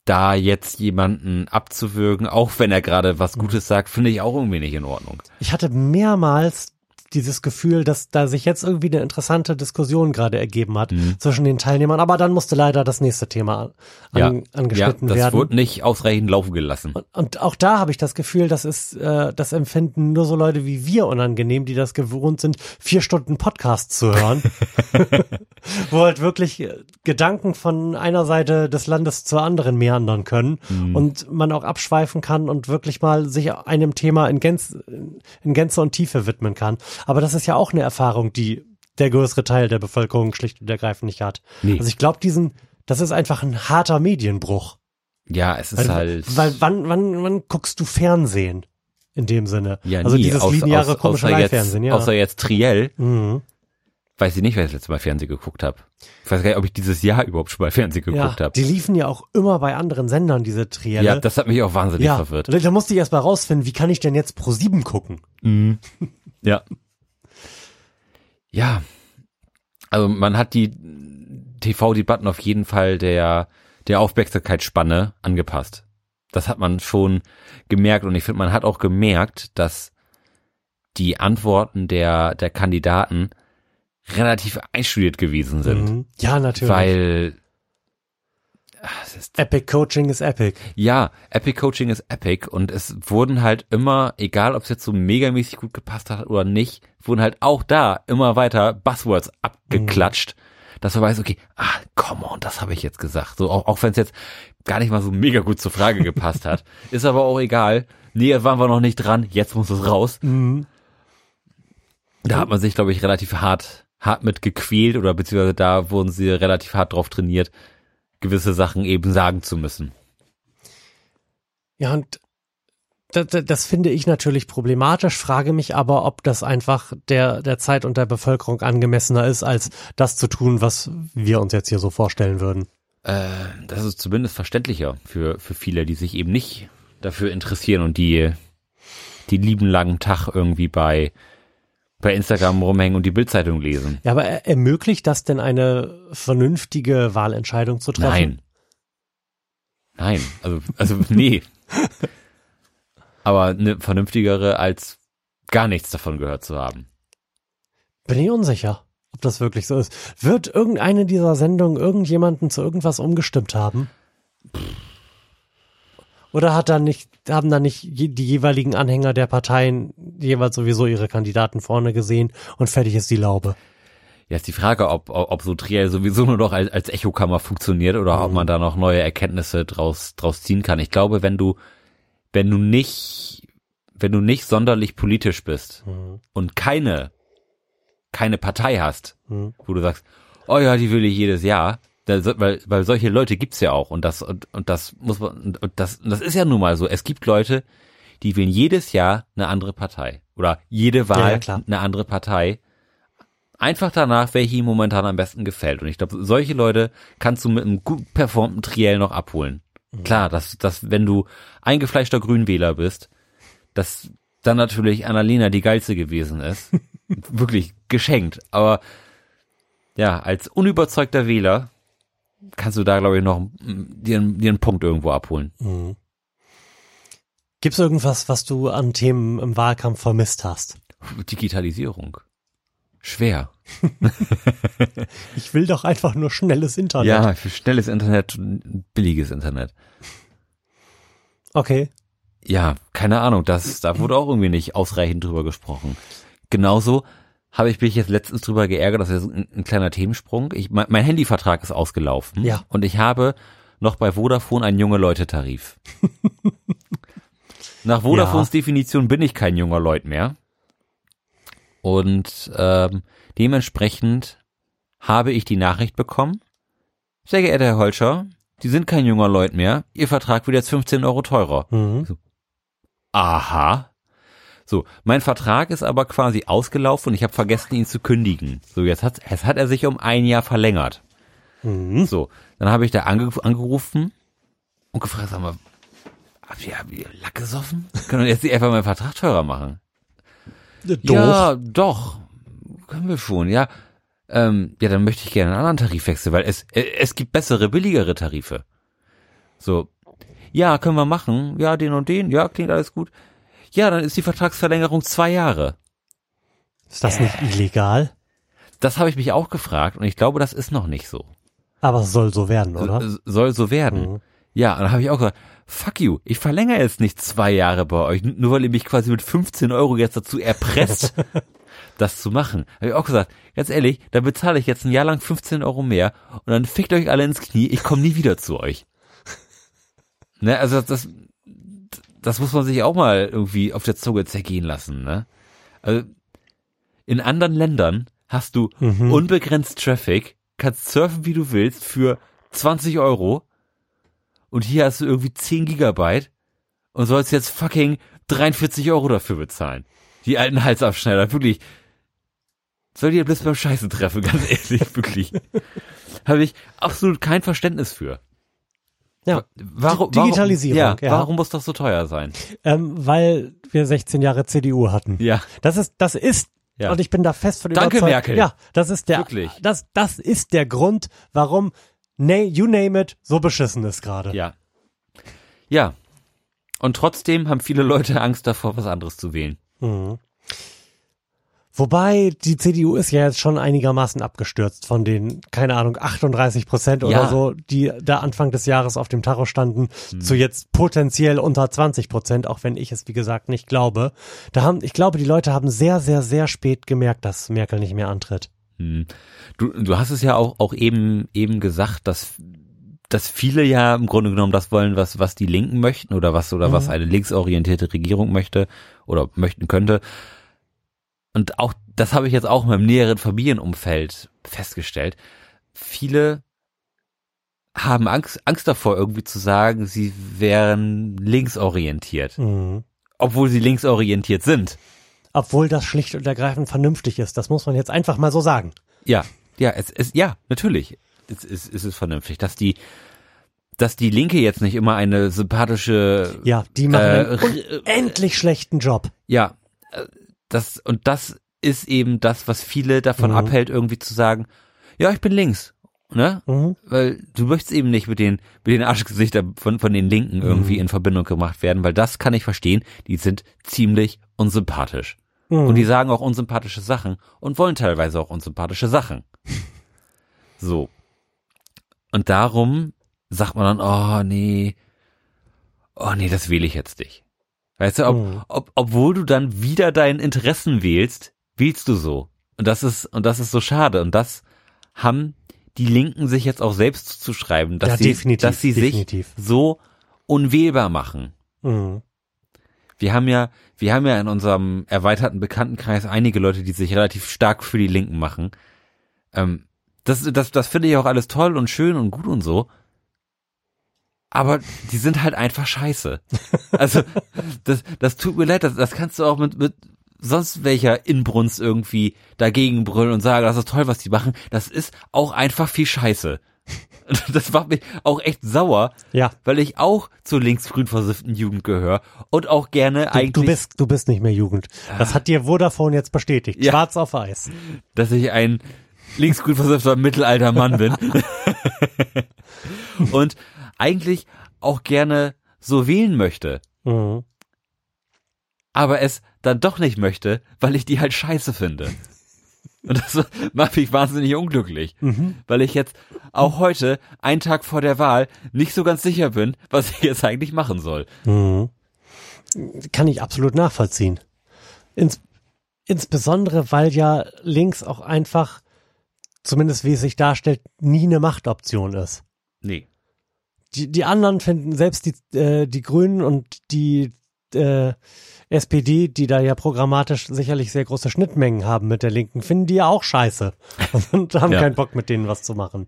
da jetzt jemanden abzuwürgen, auch wenn er gerade was Gutes sagt, finde ich auch irgendwie nicht in Ordnung. Ich hatte mehrmals dieses Gefühl, dass da sich jetzt irgendwie eine interessante Diskussion gerade ergeben hat Mhm. zwischen den Teilnehmern, aber dann musste leider das nächste Thema an, Ja, angeschnitten ja, das werden. wurde nicht ausreichend laufen gelassen. Und auch da habe ich das Gefühl, das ist äh, das empfinden nur so Leute wie wir unangenehm, die das gewohnt sind, vier Stunden Podcast zu hören, wo halt wirklich äh, Gedanken von einer Seite des Landes zur anderen meandern können und man auch abschweifen kann und wirklich mal sich einem Thema in Gänze, in Gänze und Tiefe widmen kann. Aber das ist ja auch eine Erfahrung, die der größere Teil der Bevölkerung schlicht und ergreifend nicht hat. Nee. Also ich glaube, diesen, das ist einfach ein harter Medienbruch. Ja, es ist Weil, halt. weil wann, wann, wann guckst du Fernsehen? In dem Sinne. ja, also nie, dieses aus- lineare aus- komische jetzt, ja. Außer jetzt Triell. mhm. Weiß ich nicht, wer das letzte Mal Fernsehen geguckt habe. Ich weiß gar nicht, ob ich dieses Jahr überhaupt schon mal Fernsehen ja, geguckt habe. die liefen ja auch immer bei anderen Sendern, diese Trielle. Ja, das hat mich auch wahnsinnig ja. verwirrt. Da musste ich erst mal rausfinden, wie kann ich denn jetzt pro sieben gucken? Mhm. Ja. Ja. Also man hat die TV-Debatten auf jeden Fall der, der Aufmerksamkeitsspanne angepasst. Das hat man schon gemerkt und ich finde, man hat auch gemerkt, dass die Antworten der, der Kandidaten relativ einstudiert gewesen sind. Mhm. Ja, natürlich. Weil Ist Epic Coaching ist Epic. ja, Epic Coaching ist Epic und es wurden halt immer, egal ob es jetzt so megamäßig gut gepasst hat oder nicht, wurden halt auch da immer weiter Buzzwords abgeklatscht, dass man weiß, okay, ah, come on, das habe ich jetzt gesagt. So, auch, auch wenn es jetzt gar nicht mal so mega gut zur Frage gepasst hat. Ist aber auch egal. Nee, waren wir noch nicht dran, jetzt muss es raus. Mhm. Da hat man sich, glaube ich, relativ hart, hart mit gequält oder beziehungsweise da wurden sie relativ hart drauf trainiert, gewisse Sachen eben sagen zu müssen. Ja, und das, das finde ich natürlich problematisch, frage mich aber, ob das einfach der, der Zeit und der Bevölkerung angemessener ist, als das zu tun, was wir uns jetzt hier so vorstellen würden. Äh, das ist zumindest verständlicher für, für viele, die sich eben nicht dafür interessieren und die die lieben langen Tag irgendwie bei, bei Instagram rumhängen und die Bildzeitung lesen. Ja, aber er- ermöglicht das denn eine vernünftige Wahlentscheidung zu treffen? Nein. Nein, also, also nee. Aber eine vernünftigere als gar nichts davon gehört zu haben. Bin ich unsicher, ob das wirklich so ist. Wird irgendeine dieser Sendungen irgendjemanden zu irgendwas umgestimmt haben? Oder hat da nicht, haben da nicht die jeweiligen Anhänger der Parteien jeweils sowieso ihre Kandidaten vorne gesehen und fertig ist die Laube? Ja, ist die Frage, ob, ob, so Triel sowieso nur noch als, als Echokammer funktioniert oder ob man da noch neue Erkenntnisse draus, draus ziehen kann. Ich glaube, wenn du, wenn du nicht, wenn du nicht sonderlich politisch bist und keine, keine Partei hast, Mhm. wo du sagst, oh ja, die will ich jedes Jahr, da, weil, weil solche Leute gibt's ja auch und das, und, und das muss man, und, das, und das ist ja nun mal so. Es gibt Leute, die wählen jedes Jahr eine andere Partei oder jede Wahl ja, klar. eine andere Partei einfach danach, welche ihm momentan am besten gefällt. Und ich glaube, solche Leute kannst du mit einem gut performten Triell noch abholen. Klar, dass, dass wenn du eingefleischter Grünwähler bist, dass dann natürlich Annalena die geilste gewesen ist. Wirklich geschenkt. Aber ja, als unüberzeugter Wähler kannst du da, glaube ich, noch dir, einen- dir einen Punkt irgendwo abholen. Gibt's irgendwas, was du an Themen im Wahlkampf vermisst hast? Digitalisierung. Schwer. Ich will doch einfach nur schnelles Internet. Ja, für schnelles Internet, billiges Internet. Okay. Ja, keine Ahnung, das, da wurde auch irgendwie nicht ausreichend drüber gesprochen. Genauso habe ich mich jetzt letztens drüber geärgert, das ist ein, ein kleiner Themensprung. Ich, mein, mein Handyvertrag ist ausgelaufen Ja. und ich habe noch bei Vodafone einen junge Leute Tarif. Nach Vodafones Definition bin ich kein junger Leut mehr. Und ähm, dementsprechend habe ich die Nachricht bekommen, sehr geehrter Herr Holscher, Sie sind kein junger Leut mehr, Ihr Vertrag wird jetzt 15 Euro teurer. Mhm. Aha. So, mein Vertrag ist aber quasi ausgelaufen und ich habe vergessen, ihn zu kündigen. So, jetzt hat, jetzt hat er sich um ein Jahr verlängert. Mhm. So, dann habe ich da ange, angerufen und gefragt, sag mal, habt ihr, habt ihr Lack gesoffen? Können wir jetzt nicht einfach meinen Vertrag teurer machen? Doch. Ja, doch. Können wir schon, ja. Ähm, ja, dann möchte ich gerne einen anderen Tarif wechseln, weil es, äh, es gibt bessere, billigere Tarife. So. Ja, können wir machen. Ja, den und den. Ja, klingt alles gut. Ja, dann ist die Vertragsverlängerung zwei Jahre. Ist das nicht illegal? Das habe ich mich auch gefragt und ich glaube, das ist noch nicht so. Aber es soll so werden, oder? Soll so werden. Mhm. Ja, und dann habe ich auch gesagt, fuck you, ich verlängere jetzt nicht zwei Jahre bei euch, nur weil ihr mich quasi mit 15 Euro jetzt dazu erpresst, das zu machen. Habe ich auch gesagt, ganz ehrlich, da bezahle ich jetzt ein Jahr lang 15 Euro mehr und dann fickt euch alle ins Knie, ich komme nie wieder zu euch. Ne, also das, das muss man sich auch mal irgendwie auf der Zunge zergehen lassen, ne? Also, in anderen Ländern hast du Mhm. unbegrenzt Traffic, kannst surfen, wie du willst, für 20 Euro und hier hast du irgendwie 10 Gigabyte und sollst jetzt fucking 43 Euro dafür bezahlen. Die alten Halsabschneider, wirklich. Soll die ja bloß beim Scheißen treffen, ganz ehrlich, wirklich. Habe ich absolut kein Verständnis für. Ja. Warum, Di- Digitalisierung, Warum, ja, ja. warum muss das so teuer sein? Ähm, weil wir 16 Jahre CDU hatten. Ja. Das ist, das ist, Ja. und ich bin da fest von Danke, überzeugt. Merkel. Ja, das ist der, Wirklich. das, das ist der Grund, warum, na, you name it, so beschissen ist gerade. Ja. Ja. Und trotzdem haben viele Leute Angst davor, was anderes zu wählen. Mhm. Wobei die CDU ist ja jetzt schon einigermaßen abgestürzt von den, keine Ahnung, 38 Prozent oder Ja. so, die da Anfang des Jahres auf dem Tacho standen, Hm. zu jetzt potenziell unter 20 Prozent, auch wenn ich es wie gesagt nicht glaube. Da haben, ich glaube, die Leute haben sehr, sehr, sehr spät gemerkt, dass Merkel nicht mehr antritt. Hm. Du, du hast es ja auch, auch eben, eben gesagt, dass, dass viele ja im Grunde genommen das wollen, was, was die Linken möchten oder was, oder was eine linksorientierte Regierung möchte oder möchten könnte. Und auch, das habe ich jetzt auch in meinem näheren Familienumfeld festgestellt. Viele haben Angst, Angst davor, irgendwie zu sagen, sie wären linksorientiert, Mhm. obwohl sie linksorientiert sind. Obwohl das schlicht und ergreifend vernünftig ist. Das muss man jetzt einfach mal so sagen. Ja, ja, es ist, ja, natürlich. Es ist, es ist vernünftig, dass die, dass die Linke jetzt nicht immer eine sympathische, Ja, die machen Äh, einen unendlich schlechten Job. ja, äh, das, und das ist eben das, was viele davon Mhm. abhält, irgendwie zu sagen, ja, ich bin links, ne? Mhm. Weil du möchtest eben nicht mit den, mit den Arschgesichtern von, von den Linken irgendwie in Verbindung gemacht werden, weil das kann ich verstehen, die sind ziemlich unsympathisch. Mhm. Und die sagen auch unsympathische Sachen und wollen teilweise auch unsympathische Sachen. So. Und darum sagt man dann, oh nee, oh nee, das wähle ich jetzt nicht. Weißt du, ob, Mhm. ob, obwohl du dann wieder deinen Interessen wählst, wählst du so. Und das ist, und das ist so schade. Und das haben die Linken sich jetzt auch selbst zuzuschreiben, dass Ja, sie, definitiv, dass sie definitiv. sich so unwählbar machen. Mhm. Wir haben ja, wir haben ja in unserem erweiterten Bekanntenkreis einige Leute, die sich relativ stark für die Linken machen. Ähm, das, das, das finde ich auch alles toll und schön und gut und so. Aber die sind halt einfach scheiße. Also, das, das tut mir leid, das, das kannst du auch mit, mit sonst welcher Inbrunst irgendwie dagegen brüllen und sagen, das ist toll, was die machen. Das ist auch einfach viel Scheiße. Das macht mich auch echt sauer, Ja, weil ich auch zur linksgrün versifften Jugend gehöre und auch gerne du, eigentlich, du bist, du bist nicht mehr Jugend. Das hat dir Vodafone jetzt bestätigt. Ja. Schwarz auf weiß. dass ich ein linksgrün versiffter mittelalter Mann bin. und eigentlich auch gerne so wählen möchte, Mhm. aber es dann doch nicht möchte, weil ich die halt scheiße finde. Und das macht mich wahnsinnig unglücklich, weil ich jetzt auch heute, einen Tag vor der Wahl, nicht so ganz sicher bin, was ich jetzt eigentlich machen soll. Mhm. Kann ich absolut nachvollziehen. Ins, insbesondere, weil ja links auch einfach, zumindest wie es sich darstellt, nie eine Machtoption ist. Nee. Die, die anderen finden, selbst die, äh, die Grünen und die äh, SPD, die da ja programmatisch sicherlich sehr große Schnittmengen haben mit der Linken, finden die ja auch scheiße und haben Ja. keinen Bock mit denen was zu machen.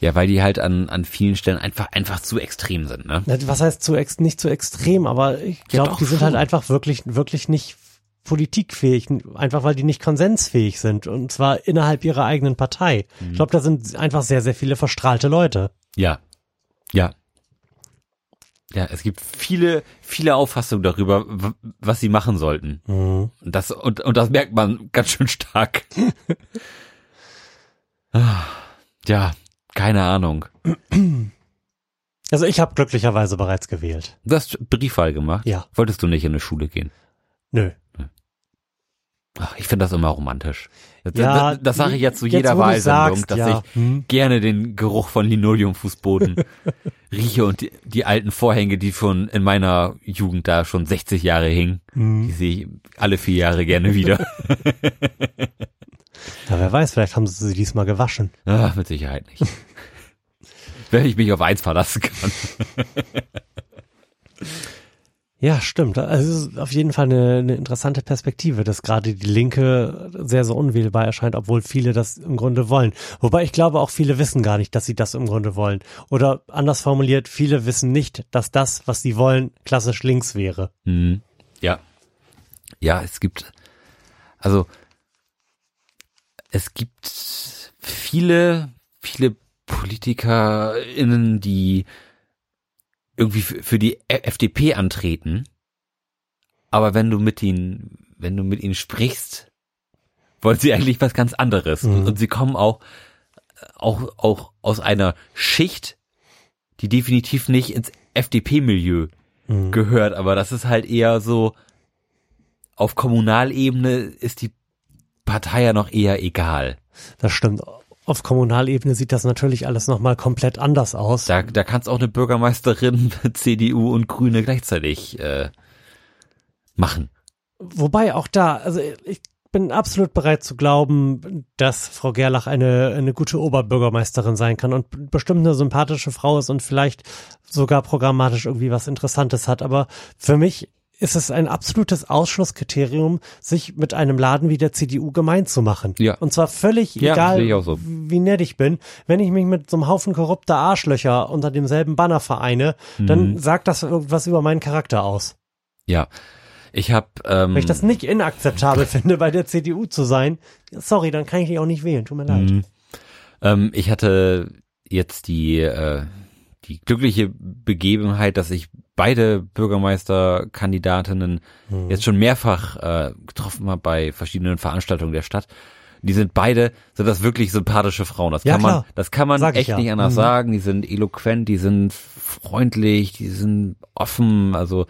Ja, weil die halt an, an vielen Stellen einfach, einfach zu extrem sind, ne? Was heißt zu ex nicht zu extrem, aber ich Ja, glaube, doch die sind schon. halt einfach wirklich, wirklich nicht politikfähig, einfach weil die nicht konsensfähig sind und zwar innerhalb ihrer eigenen Partei. Mhm. Ich glaube, da sind einfach sehr, sehr viele verstrahlte Leute. Ja. Ja. Ja, es gibt viele, viele Auffassungen darüber, was sie machen sollten. Mhm. Und das, und, und das merkt man ganz schön stark. Ah, ja, keine Ahnung. Also ich habe glücklicherweise bereits gewählt. Du hast Briefwahl gemacht? Ja. Wolltest du nicht in eine Schule gehen? Nö. Ach, ich finde das immer romantisch. Das, Ja, das, das sage ich jetzt zu jetzt, jeder Wahlsendung, dass ja. ich Hm. gerne den Geruch von Linoleumfußboden rieche und die, die alten Vorhänge, die schon in meiner Jugend da schon 60 Jahre hingen, Hm. die sehe ich alle vier Jahre gerne wieder. Ja, wer weiß, vielleicht haben sie sie diesmal gewaschen. ah, mit Sicherheit nicht. Wenn ich mich auf eins verlassen kann. Ja, stimmt. Also es ist auf jeden Fall eine, eine interessante Perspektive, dass gerade die Linke sehr, sehr unwählbar erscheint, obwohl viele das im Grunde wollen. Wobei ich glaube, auch viele wissen gar nicht, dass sie das im Grunde wollen. Oder anders formuliert, viele wissen nicht, dass das, was sie wollen, klassisch links wäre. Mhm. Ja. Ja, es gibt, also, es gibt viele, viele PolitikerInnen, die irgendwie für die FDP antreten. Aber wenn du mit ihnen, wenn du mit ihnen sprichst, wollen sie eigentlich was ganz anderes. Mhm. Und sie kommen auch, auch, auch aus einer Schicht, die definitiv nicht ins FDP-Milieu Mhm. gehört, aber das ist halt eher so, auf Kommunalebene ist die Partei ja noch eher egal. Das stimmt. Auf Kommunalebene sieht das natürlich alles nochmal komplett anders aus. Da, da kannst auch eine Bürgermeisterin CDU und Grüne gleichzeitig äh, machen. Wobei auch da, also ich bin absolut bereit zu glauben, dass Frau Gerlach eine, eine gute Oberbürgermeisterin sein kann und bestimmt eine sympathische Frau ist und vielleicht sogar programmatisch irgendwie was Interessantes hat. Aber für mich ist es ein absolutes Ausschlusskriterium, sich mit einem Laden wie der CDU gemein zu machen. Ja. Und zwar völlig Ja, egal, so. wie nett ich bin. Wenn ich mich mit so einem Haufen korrupter Arschlöcher unter demselben Banner vereine, Mhm. dann sagt das irgendwas über meinen Charakter aus. Ja. Ich habe ähm, Wenn ich das nicht inakzeptabel finde, bei der CDU zu sein, sorry, dann kann ich die auch nicht wählen. Tut mir leid. Mhm. Ähm, ich hatte jetzt die, äh, die glückliche Begebenheit, dass ich beide Bürgermeisterkandidatinnen Mhm. jetzt schon mehrfach äh, getroffen habe bei verschiedenen Veranstaltungen der Stadt. Die sind beide, sind das wirklich sympathische Frauen. Das Ja, kann man, klar. das kann man Sag echt ja. nicht anders Mhm. sagen. Die sind eloquent, die sind freundlich, die sind offen. Also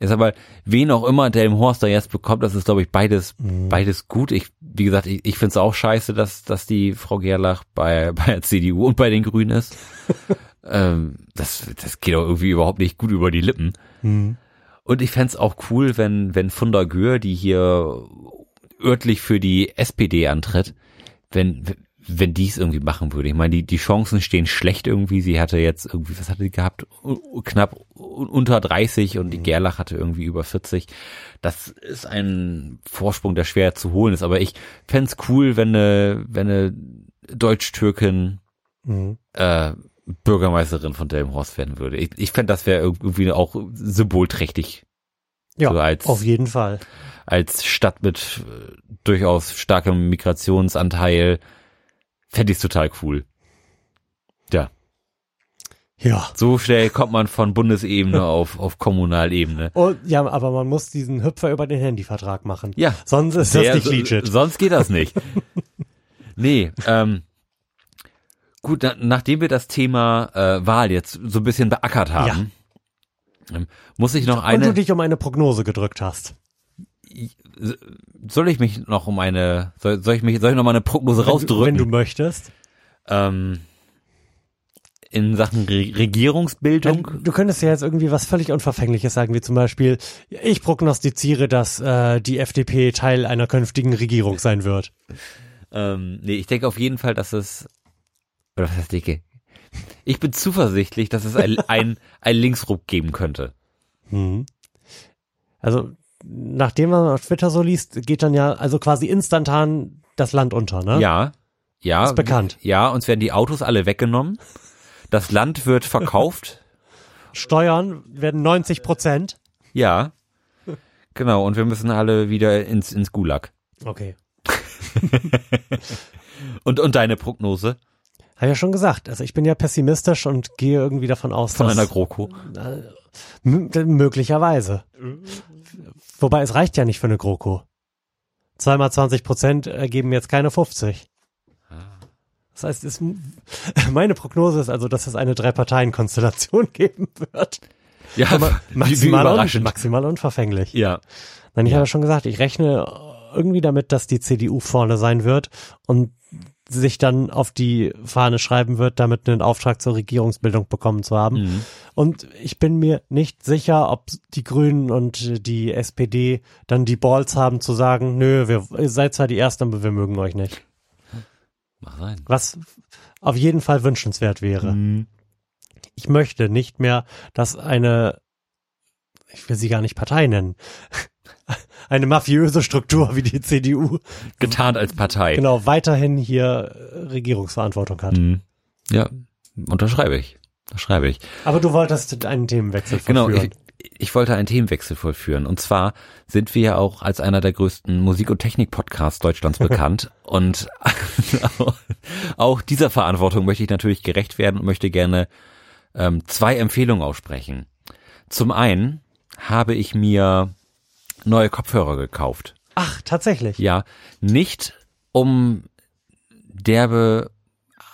ist aber wen auch immer der im Horst da jetzt bekommt, das ist glaube ich beides Mhm. beides gut. Ich wie gesagt, ich, ich finde es auch scheiße, dass dass die Frau Gerlach bei bei der CDU und bei den Grünen ist. ähm, das das geht auch irgendwie überhaupt nicht gut über die Lippen. Mhm. Und ich fänd's auch cool, wenn wenn Funda Gür, die hier örtlich für die SPD antritt, wenn wenn die es irgendwie machen würde. Ich meine, die die Chancen stehen schlecht irgendwie. Sie hatte jetzt irgendwie, was hatte sie gehabt? Knapp unter 30 und die Gerlach hatte irgendwie über 40. Das ist ein Vorsprung, der schwer zu holen ist. Aber ich fänd's cool, wenn eine, wenn eine Deutsch-Türkin Mhm. äh, Bürgermeisterin von Delmenhorst werden würde. Ich, ich fände, das wäre irgendwie auch symbolträchtig. Ja, So als- auf jeden Fall. Als Stadt mit äh, durchaus starkem Migrationsanteil fände ich total cool. Ja, Ja. so schnell kommt man von Bundesebene auf, auf Kommunalebene. Und, ja, aber man muss diesen Hüpfer über den Handyvertrag machen. Ja, Sonst ist Der- das nicht legit. Sonst geht das nicht. nee, ähm, gut, na, nachdem wir das Thema äh, Wahl jetzt so ein bisschen beackert haben, ähm, muss ich noch Und du eine, dich um eine Prognose gedrückt hast. soll ich mich noch um eine, soll, soll ich mich, soll ich noch mal eine Prognose Wenn rausdrücken? wenn du möchtest. ähm, in Sachen Re Regierungsbildung? Du könntest ja jetzt irgendwie was völlig Unverfängliches sagen, wie zum Beispiel, ich prognostiziere, dass äh, die FDP Teil einer künftigen Regierung sein wird. Ähm, nee, ich denke auf jeden Fall, dass es, oder was heißt dicke? Ich bin zuversichtlich, dass es ein, ein, ein Linksruck geben könnte. Mhm. Also, nachdem man auf Twitter so liest, geht dann ja also quasi instantan das Land unter, ne? Ja, ja. Ist bekannt. Ja, uns werden die Autos alle weggenommen. Das Land wird verkauft. Steuern werden 90 Prozent. ja. Genau, und wir müssen alle wieder ins, ins Gulag. Okay. Und, und deine Prognose Habe ja schon gesagt. Also ich bin ja pessimistisch und gehe irgendwie davon aus, von dass einer GroKo? Möglicherweise. Wobei es reicht ja nicht für eine GroKo. Zweimal 20 Prozent ergeben jetzt keine 50. Das heißt, es, meine Prognose ist also, dass es eine Drei-Parteien-Konstellation geben wird. Ja, Aber wie, wie maximal, überraschend. maximal unverfänglich. Ja. Nein, ich Ja. habe ja schon gesagt, ich rechne irgendwie damit, dass die CDU vorne sein wird und sich dann auf die Fahne schreiben wird, damit einen Auftrag zur Regierungsbildung bekommen zu haben. Mhm. Und ich bin mir nicht sicher, ob die Grünen und die SPD dann die Balls haben zu sagen, nö, wir, ihr seid zwar die Ersten, aber wir mögen euch nicht. Mach sein. Was auf jeden Fall wünschenswert wäre. Mhm. Ich möchte nicht mehr, dass eine ich will sie gar nicht Partei nennen, eine mafiöse Struktur wie die CDU, Getarnt als Partei. genau, weiterhin hier äh, Regierungsverantwortung hat. Mhm. Ja, unterschreibe ich. Unterschreibe ich. Aber du wolltest einen Themenwechsel Genau, vollführen. ich, ich wollte einen Themenwechsel vollführen. Und zwar sind wir ja auch als einer der größten Musik- und Technik-Podcasts Deutschlands bekannt. und auch dieser Verantwortung möchte ich natürlich gerecht werden und möchte gerne ähm, zwei Empfehlungen aussprechen. Zum einen habe ich mir neue Kopfhörer gekauft. Ach, tatsächlich. Ja, nicht um derbe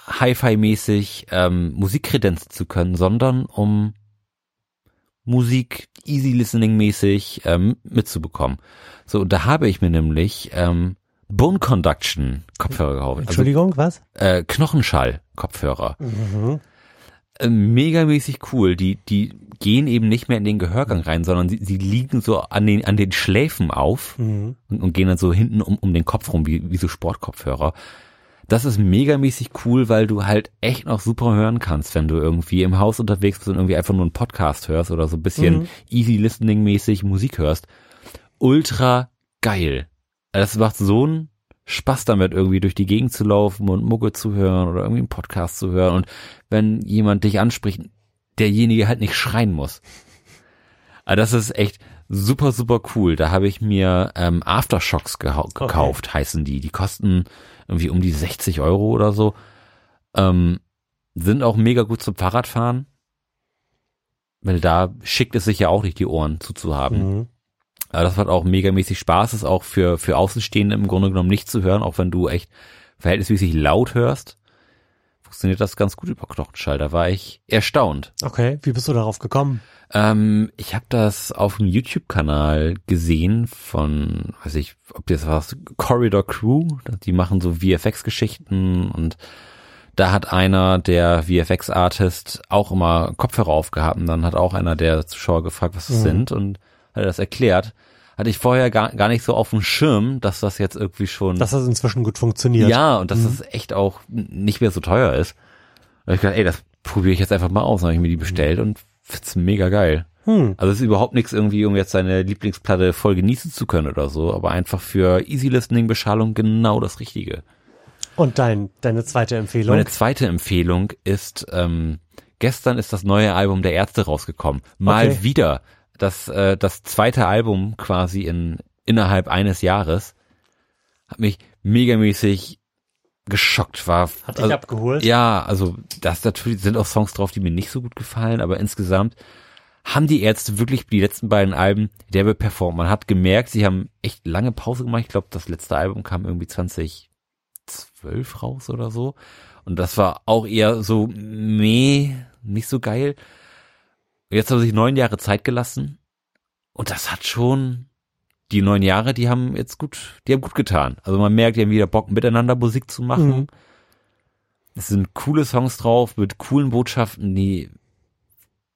Hi-Fi-mäßig ähm, Musik kredenzen zu können, sondern um Musik easy listening mäßig ähm, mitzubekommen. So, und da habe ich mir nämlich ähm, Bone Conduction Kopfhörer gekauft. Also Entschuldigung, was? äh, Knochenschall Kopfhörer. Mhm. Äh, megamäßig cool. Die, die gehen eben nicht mehr in den Gehörgang rein, sondern sie, sie liegen so an den, an den Schläfen auf Mhm. und, und gehen dann so hinten um, um den Kopf rum, wie, wie so Sportkopfhörer. Das ist megamäßig cool, weil du halt echt noch super hören kannst, wenn du irgendwie im Haus unterwegs bist und irgendwie einfach nur einen Podcast hörst oder so ein bisschen Mhm. easy listening mäßig Musik hörst. Ultra geil. Es macht so einen Spaß damit, irgendwie durch die Gegend zu laufen und Mucke zu hören oder irgendwie einen Podcast zu hören. Und wenn jemand dich anspricht, derjenige halt nicht schreien muss. Aber das ist echt super, super cool. Da habe ich mir ähm, Aftershocks gekauft, heißen die. Die kosten irgendwie um die 60 Euro oder so. Ähm, sind auch mega gut zum Fahrradfahren. Weil da schickt es sich ja auch nicht, die Ohren zuzuhaben. Mhm. Aber das hat auch megamäßig Spaß, ist auch für, für Außenstehende im Grunde genommen nicht zu hören, auch wenn du echt verhältnismäßig laut hörst. Funktioniert das ganz gut über Knochenschall. Da war ich erstaunt. Okay, wie bist du darauf gekommen? Ähm, ich habe das auf dem YouTube-Kanal gesehen von, weiß ich, ob das was, Corridor Crew. Die machen so VFX-Geschichten und da hat einer, der VFX-Artist, auch immer Kopfhörer aufgehabt und dann hat auch einer der Zuschauer gefragt, was das Mhm. sind und hat er das erklärt. Hatte ich vorher gar, gar nicht so auf dem Schirm, dass das jetzt irgendwie schon Dass das inzwischen gut funktioniert. ja, und dass es echt auch nicht mehr so teuer ist. Da hab ich gedacht, ey, das probiere ich jetzt einfach mal aus. Dann habe ich mir die bestellt und find's mega geil. Hm. Also es ist überhaupt nichts irgendwie, um jetzt seine Lieblingsplatte voll genießen zu können oder so, aber einfach für Easy Listening Beschallung genau das Richtige. Und dein, deine zweite Empfehlung? Meine zweite Empfehlung ist, ähm, gestern ist das neue Album der Ärzte rausgekommen. Mal Okay. wieder. Das, äh, das zweite Album quasi in, innerhalb eines Jahres hat mich megamäßig geschockt war. Hat dich also, abgeholt? ja, also das natürlich sind auch Songs drauf, die mir nicht so gut gefallen, aber insgesamt haben die Ärzte wirklich die letzten beiden Alben derbe performt. Man hat gemerkt, sie haben echt lange Pause gemacht. Ich glaube, das letzte Album kam irgendwie 2012 raus oder so. Und das war auch eher so meh, nicht so geil. Jetzt haben sie sich neun Jahre Zeit gelassen. Und das hat schon, die neun Jahre, die haben jetzt gut, die haben gut getan. Also man merkt, die haben wieder Bock, miteinander Musik zu machen. Mhm. Es sind coole Songs drauf mit coolen Botschaften, die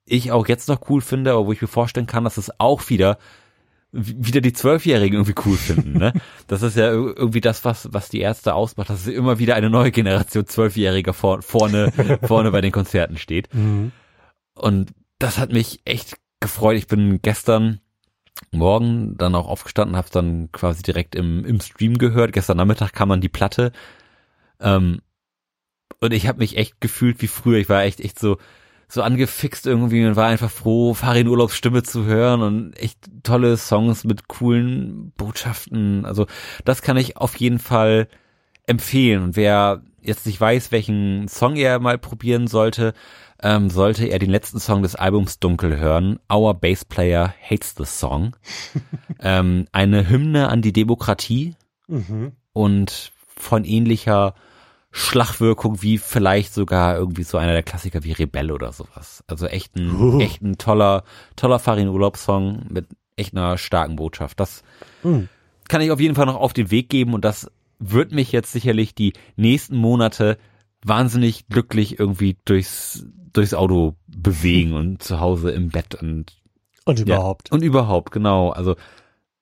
ich auch jetzt noch cool finde, aber wo ich mir vorstellen kann, dass es auch wieder wieder die Zwölfjährigen irgendwie cool finden. Ne? Das ist ja ir- irgendwie das, was was die Ärzte ausmacht, dass es immer wieder eine neue Generation Zwölfjähriger vor, vorne vorne bei den Konzerten steht. Mhm. Und das hat mich echt gefreut. Ich bin gestern Morgen dann auch aufgestanden, habe dann quasi direkt im, im Stream gehört. Gestern Nachmittag kam dann die Platte. Ähm, und ich habe mich echt gefühlt wie früher. Ich war echt echt so so angefixt irgendwie und war einfach froh, Farin Urlaubs Stimme zu hören und echt tolle Songs mit coolen Botschaften. Also das kann ich auf jeden Fall empfehlen. Und wer jetzt nicht weiß, welchen Song er mal probieren sollte, ähm, sollte er den letzten Song des Albums Dunkel hören. Our Bass Player Hates the Song. ähm, eine Hymne an die Demokratie Mhm. und von ähnlicher Schlagwirkung wie vielleicht sogar irgendwie so einer der Klassiker wie Rebell oder sowas. Also echt ein, Uh. echt ein toller, toller Farin Urlaubssong mit echt einer starken Botschaft. Das Mhm. kann ich auf jeden Fall noch auf den Weg geben und das wird mich jetzt sicherlich die nächsten Monate wahnsinnig glücklich irgendwie durchs, durchs Auto bewegen und zu Hause im Bett und Und überhaupt. ja, und überhaupt, genau. Also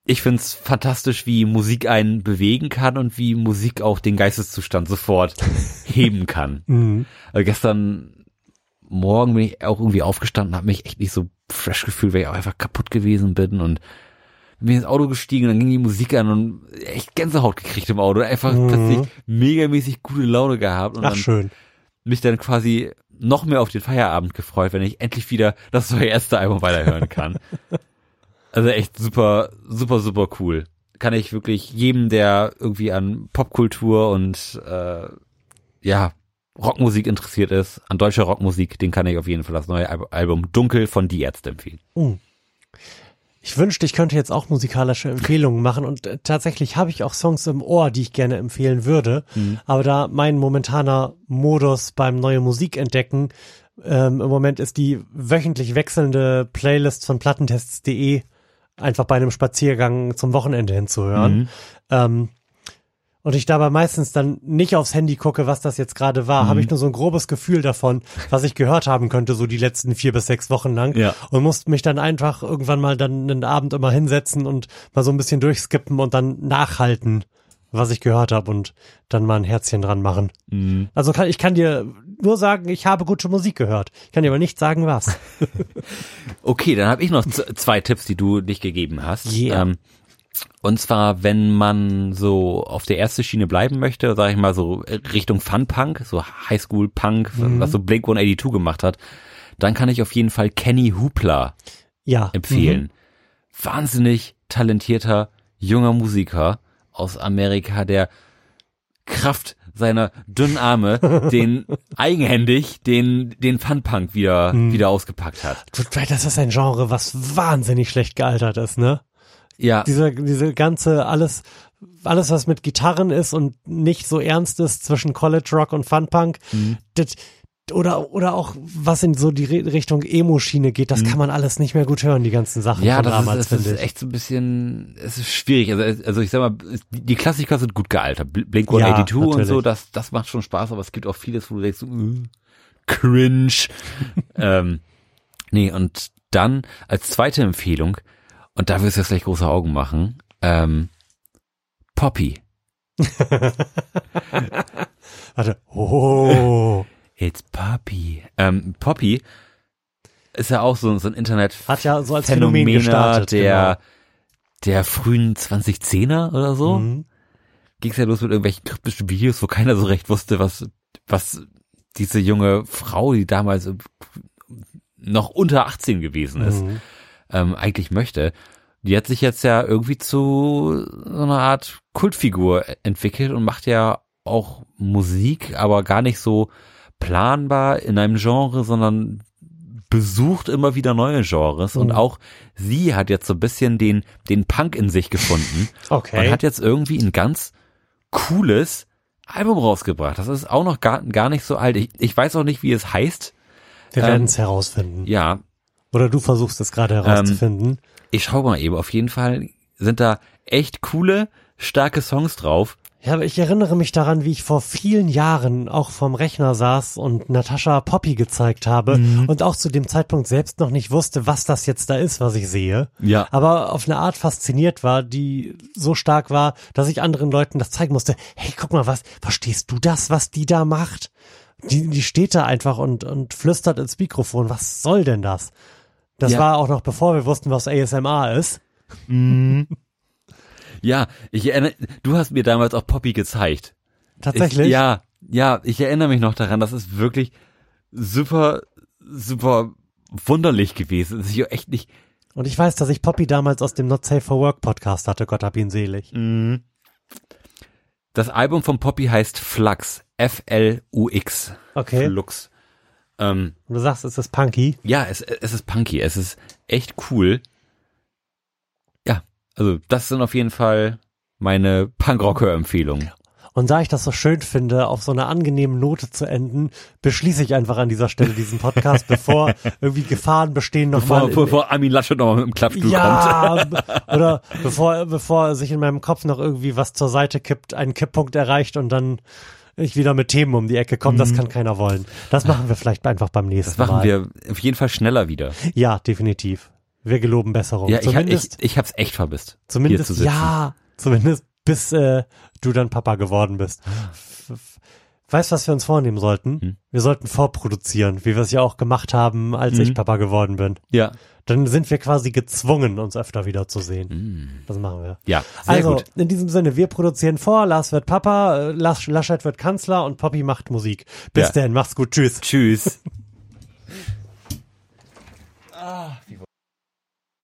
ich find's fantastisch, wie Musik einen bewegen kann und wie Musik auch den Geisteszustand sofort heben kann. Mhm. Also gestern Morgen bin ich auch irgendwie aufgestanden, habe mich echt nicht so Fresh-Gefühl, weil ich auch einfach kaputt gewesen bin und bin ins Auto gestiegen, dann ging die Musik an und echt Gänsehaut gekriegt im Auto. Einfach Mhm. plötzlich megamäßig gute Laune gehabt und Ach, dann schön. Mich dann quasi noch mehr auf den Feierabend gefreut, wenn ich endlich wieder das neue erste Album weiterhören kann. also echt super, super, super cool. Kann ich wirklich jedem, der irgendwie an Popkultur und äh, ja, Rockmusik interessiert ist, an deutscher Rockmusik, den kann ich auf jeden Fall das neue Al- Album Dunkel von Die Ärzte empfehlen. Ich wünschte, ich könnte jetzt auch musikalische Empfehlungen machen und äh, tatsächlich habe ich auch Songs im Ohr, die ich gerne empfehlen würde. Aber da mein momentaner Modus beim neue Musik entdecken ähm, im Moment ist die wöchentlich wechselnde Playlist von plattentests.de einfach bei einem Spaziergang zum Wochenende hinzuhören. Ähm, und ich dabei meistens dann nicht aufs Handy gucke, was das jetzt gerade war, habe ich nur so ein grobes Gefühl davon, was ich gehört haben könnte, so die letzten vier bis sechs Wochen lang. Ja. Und musste mich dann einfach irgendwann mal dann einen Abend immer hinsetzen und mal so ein bisschen durchskippen und dann nachhalten, was ich gehört habe und dann mal ein Herzchen dran machen. Mhm. Also kann, ich kann dir nur sagen, ich habe gute Musik gehört. Ich kann dir aber nicht sagen, was. Okay, dann habe ich noch zwei Tipps, die du nicht gegeben hast. Yeah. Ähm, und zwar, wenn man so auf der ersten Schiene bleiben möchte, sage ich mal so Richtung Fun-Punk, so Highschool-Punk, was so Blink-182 gemacht hat, dann kann ich auf jeden Fall Kenny Hoopla Ja. empfehlen. Wahnsinnig talentierter junger Musiker aus Amerika, der Kraft seiner dünnen Arme den eigenhändig den den Fun-Punk wieder wieder ausgepackt hat. Mhm. Das ist ein Genre, was wahnsinnig schlecht gealtert ist, ne? Ja, Diese, diese ganze, alles, alles, was mit Gitarren ist und nicht so ernst ist zwischen College Rock und Funpunk, das, oder, oder auch was in so die Richtung Emo-Schiene geht, das kann man alles nicht mehr gut hören, die ganzen Sachen Ja, von das, damals, ist, das ist ich. echt so ein bisschen, es ist schwierig. Also, also ich sag mal, die Klassiker sind gut gealtert. Bl- Blink 182 und natürlich. so, das, das macht schon Spaß, aber es gibt auch vieles, wo du denkst, so, äh, cringe. ähm, nee, und dann als zweite Empfehlung, und da wirst du jetzt gleich große Augen machen, ähm, Poppy. Warte, oh, It's Poppy. Ähm, Poppy ist ja auch so, so ein Internet hat ja so als Phänomen Phänomener gestartet. der, der frühen 2010er oder so. genau. Mhm. Ging's ja los mit irgendwelchen kryptischen Videos, wo keiner so recht wusste, was, was diese junge Frau, die damals noch unter 18 gewesen ist, Mhm. Ähm, eigentlich möchte. Die hat sich jetzt ja irgendwie zu so einer Art Kultfigur entwickelt und macht ja auch Musik, aber gar nicht so planbar in einem Genre, sondern besucht immer wieder neue Genres und Mhm. auch sie hat jetzt so ein bisschen den, den Punk in sich gefunden Okay. und hat jetzt irgendwie ein ganz cooles Album rausgebracht. Das ist auch noch gar, gar nicht so alt. Ich, ich weiß auch nicht, wie es heißt. Wir ähm, werden es herausfinden. Ja, Oder du versuchst es gerade Ähm, herauszufinden. ich schau mal eben. Auf jeden Fall sind da echt coole, starke Songs drauf. Ja, aber ich erinnere mich daran, wie ich vor vielen Jahren auch vom Rechner saß und Natascha Poppy gezeigt habe Mhm. und auch zu dem Zeitpunkt selbst noch nicht wusste, was das jetzt da ist, was ich sehe. Ja. Aber auf eine Art fasziniert war, die so stark war, dass ich anderen Leuten das zeigen musste. Hey, guck mal, was, verstehst du das, was die da macht? Die, die steht da einfach und, und flüstert ins Mikrofon. Was soll denn das? Das Ja. war auch noch bevor wir wussten, was ASMR ist. Ja, ich erinnere, du hast mir damals auch Poppy gezeigt. Tatsächlich. Ich, ja, ja, ich erinnere mich noch daran, das ist wirklich super, super wunderlich gewesen. Das ist ja echt nicht, Und ich weiß, dass ich Poppy damals aus dem Not Safe for Work Podcast hatte. Gott hab ihn selig. das Album von Poppy heißt Flux. F-L-U-X. Okay. Flux. Ähm, Und du sagst, es ist punky. ja, es, es ist punky, es ist echt cool. Ja, also das sind auf jeden Fall meine Punkrocker-Empfehlungen. Und da ich das so schön finde, auf so einer angenehmen Note zu enden, beschließe ich einfach an dieser Stelle diesen Podcast, bevor irgendwie Gefahren bestehen, Bevor, nochmal. bevor Armin Laschet nochmal mit dem Klappstuhl kommt. ja, b- oder bevor, bevor sich in meinem Kopf noch irgendwie was zur Seite kippt, einen Kipppunkt erreicht und dann ich wieder mit Themen um die Ecke komme, das kann keiner wollen. Das machen wir vielleicht einfach beim nächsten Mhm. Das machen Mal. wir auf jeden Fall schneller wieder. Ja, definitiv. Wir geloben Besserung. Ja, ich, hab- ich, zumindest, ich hab's echt vermisst. hier zu zumindest, sitzen. ja, zumindest bis äh, du dann Papa geworden bist. Weißt du, was wir uns vornehmen sollten? Hm. Wir sollten vorproduzieren, wie wir es ja auch gemacht haben, als Mhm. ich Papa geworden bin. Ja. Dann sind wir quasi gezwungen, uns öfter wieder zu sehen. Das machen wir. Ja, sehr also, gut. in diesem Sinne, wir produzieren vor, Lars wird Papa, äh, Lars, Laschet wird Kanzler und Poppy macht Musik. Bis Ja. denn, mach's gut, tschüss. Tschüss. ah, wie